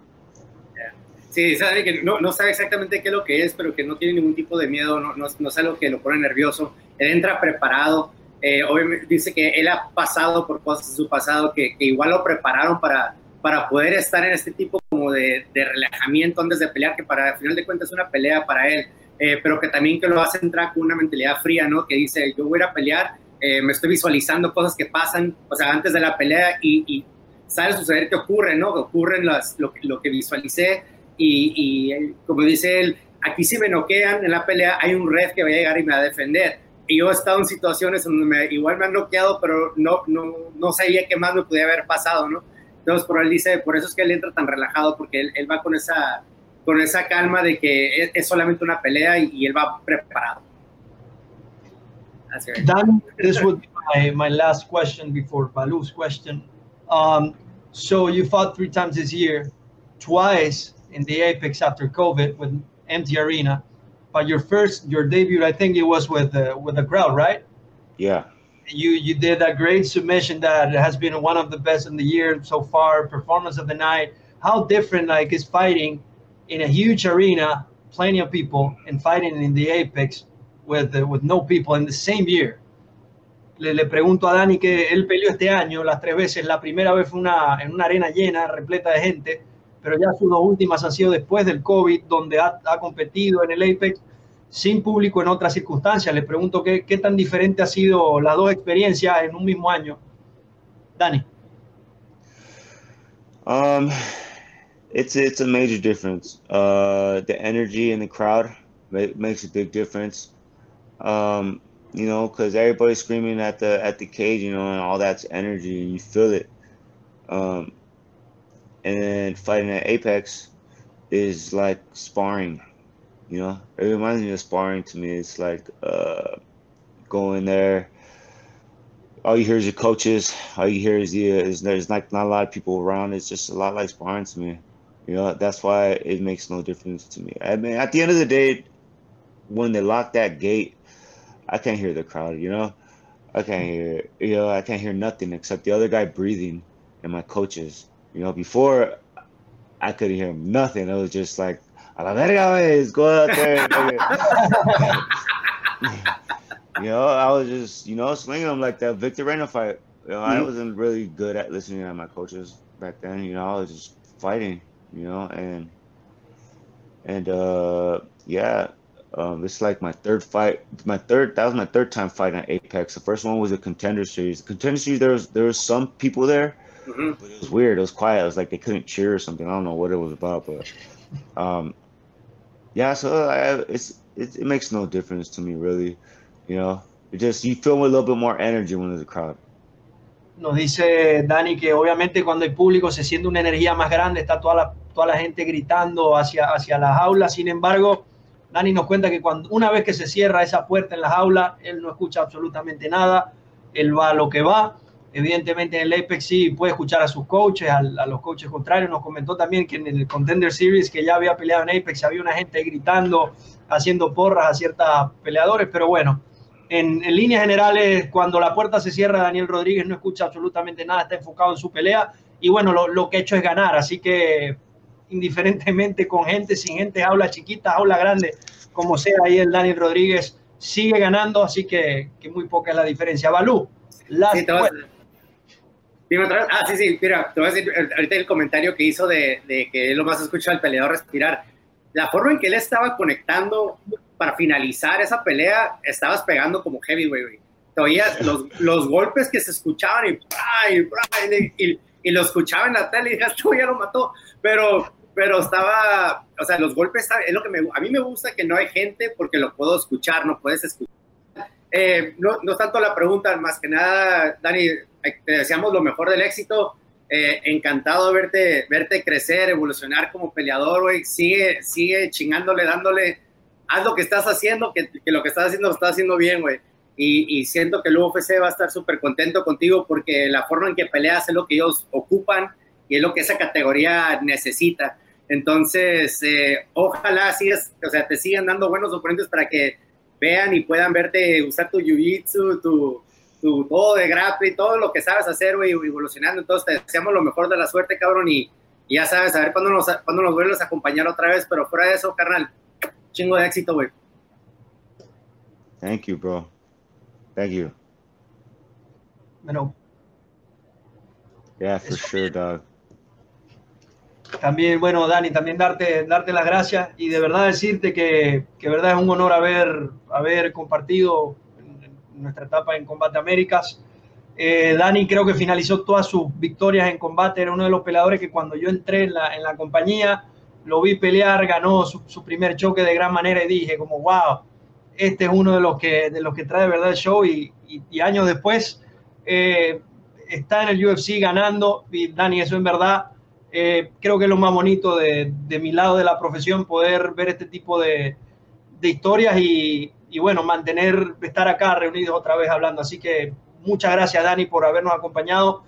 Sí, sabe que no, no, sabe exactamente qué es lo que es, pero que no tiene ningún tipo de miedo, no, no, no es algo que lo pone nervioso. Él entra preparado. Eh, obviamente dice que él ha pasado por cosas en su pasado que, que igual lo prepararon para, para poder estar en este tipo como de, de, relajamiento antes de pelear, que para al final de cuentas es una pelea para él, eh, pero que también que lo hace entrar con una mentalidad fría, ¿no? Que dice, yo voy a pelear, eh, me estoy visualizando cosas que pasan, o sea, antes de la pelea y, y sabe suceder que ocurre, ¿no? Que ocurren las, lo, lo que visualicé y, y, como dice él, aquí si me noquean en la pelea, hay un ref que va a llegar y me va a defender. Y yo he estado en situaciones donde me, igual me han noqueado, pero no, no, no sabía qué más me podía haber pasado, ¿no? Entonces, por él dice, por eso es que él entra tan relajado, porque él, él va con esa, con esa calma de que es, es solamente una pelea y, y, él va preparado. Dan, this would be my, my last question before Balu's question. Um, so you fought three times this year, twice in the Apex after COVID with empty arena, but your first, your debut, I think it was with uh, with a crowd, right? Yeah you you did a great submission that has been one of the best in the year so far. Performance of the night. How different like is fighting in a huge arena, plenty of people, and fighting in the apex with uh, with no people in the same year. Le, le, pregunto a Dani que él peleó este año las tres veces. La primera vez fue una, en una arena llena, repleta de gente, pero ya sus dos últimas han sido después del COVID, donde ha, ha competido en el Apex sin público en otras circunstancias. Le pregunto qué, qué tan diferente ha sido las dos experiencias en un mismo año. Dani. Um, it's it's a major difference. Uh, the energy in the crowd makes a big difference. Um, you know, because everybody's screaming at the at the cage, you know, and all that's energy, you feel it. Um, and fighting at Apex is like sparring. You know, it reminds me of sparring to me. It's like uh, going there. All you hear is your coaches. All you hear is the is there's like not a lot of people around. It's just a lot like sparring to me. You know, that's why it makes no difference to me. I mean, at the end of the day, when they lock that gate, I can't hear the crowd. You know, I can't hear. You know, I can't hear nothing except the other guy breathing and my coaches. You know, before I couldn't hear nothing. It was just like a la verga, wey, go out there. you know, I was just, you know, slinging them like that Victor Reina fight. You know, mm-hmm. I wasn't really good at listening to my coaches back then. You know, I was just fighting. You know, and and uh yeah, um, it's like my third fight. My third that was my third time fighting at Apex. The first one was a contender series. The contender series there was there was some people there, mm-hmm. but it was weird. It was quiet. It was like they couldn't cheer or something. I don't know what it was about, but um, yeah, so I, it's it, it, makes no difference to me really. You know, it just you feel a little bit more energy when there's a crowd. Nos dice Dani que obviamente cuando hay público se siente una energía más grande, está toda la, toda la gente gritando hacia, hacia las aulas. Sin embargo, Dani nos cuenta que cuando una vez que se cierra esa puerta en las aulas, él no escucha absolutamente nada, él va a lo que va Evidentemente en el Apex sí puede escuchar a sus coaches, a, a, los coaches contrarios. Nos comentó también que en el Contender Series, que ya había peleado en Apex, había una gente gritando, haciendo porras a ciertos peleadores. Pero bueno, en, en líneas generales, cuando la puerta se cierra, Daniel Rodríguez no escucha absolutamente nada, está enfocado en su pelea. Y bueno, lo, lo que ha hecho es ganar. Así que indiferentemente con gente, sin gente, aula chiquita, aula grande, como sea ahí el Daniel Rodríguez sigue ganando, así que, que muy poca es la diferencia. Balú, las Sí, Dime otra vez. Ah, sí, sí, mira, te voy a decir ahorita el comentario que hizo de, de que él lo más escucha al peleador respirar. La forma en que él estaba conectando para finalizar esa pelea, estabas pegando como heavyweight, güey. Te oías los, los golpes que se escuchaban y, y, y, y lo escuchaba en la tele y dije, "Ah, "Esto ya lo mató. Pero, pero estaba, o sea, los golpes, es lo que me, a mí me gusta que no hay gente porque lo puedo escuchar, no puedes escuchar. Eh, no, no tanto la pregunta, más que nada, Dani, te deseamos lo mejor del éxito. Eh, encantado de verte, verte crecer, evolucionar como peleador, güey. Sigue, sigue chingándole, dándole. Haz lo que estás haciendo, que, que lo que estás haciendo lo estás haciendo bien, güey. Y, y siento que el UFC va a estar súper contento contigo porque la forma en que peleas es lo que ellos ocupan y es lo que esa categoría necesita. Entonces, eh, ojalá sigas, o sea, te sigan dando buenos oponentes para que vean y puedan verte usar tu jiu-jitsu, tu, tu todo de grappling, todo lo que sabes hacer, güey, evolucionando. Entonces, te deseamos lo mejor de la suerte, cabrón, y, y ya sabes, a ver cuándo nos, cuándo nos vuelves a acompañar otra vez, pero fuera de eso, carnal, chingo de éxito, güey. Thank you, bro. Thank you. Bueno, Yeah, for sure, dog. También, bueno, Dani, también darte, darte las gracias y de verdad decirte que, que verdad es un honor haber, haber compartido nuestra etapa en Combate Américas. Eh, Dani creo que finalizó todas sus victorias en combate, era uno de los peleadores que cuando yo entré en la, compañía, lo vi pelear, ganó su, primer choque de gran manera y dije como, wow, este es uno de los que, de los que trae de verdad el show y, y- y años después eh, está en el UFC ganando y Dani, eso en verdad eh, creo que es lo más bonito de, de mi lado de la profesión, poder ver este tipo de, de historias y, y, bueno, mantener, estar acá reunidos otra vez hablando. Así que muchas gracias, Dani, por habernos acompañado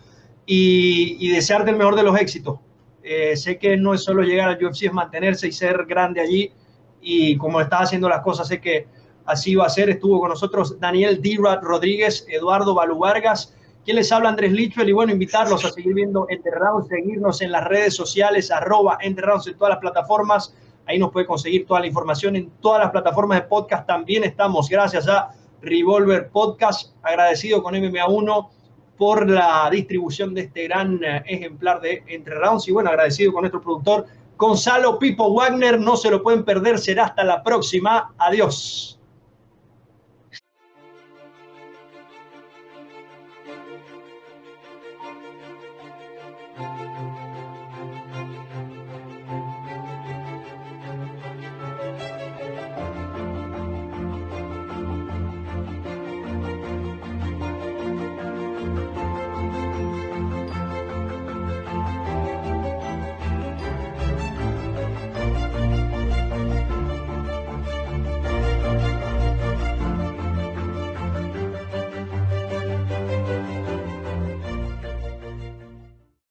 y, y desearte el mejor de los éxitos. Eh, sé que no es solo llegar al UFC, es mantenerse y ser grande allí. Y como estás haciendo las cosas, sé que así va a ser. Estuvo con nosotros Daniel D. Rodríguez, Eduardo Balú Vargas, quien les habla Andrés Lichwell y bueno, invitarlos a seguir viendo Entre Rounds, seguirnos en las redes sociales, arroba Entre Rounds en todas las plataformas. Ahí nos puede conseguir toda la información en todas las plataformas de podcast. También estamos gracias a Revolver Podcast, agradecido con MMA1 por la distribución de este gran eh, ejemplar de Entre Rounds y bueno, agradecido con nuestro productor Gonzalo Pipo Wagner. No se lo pueden perder, será hasta la próxima. Adiós.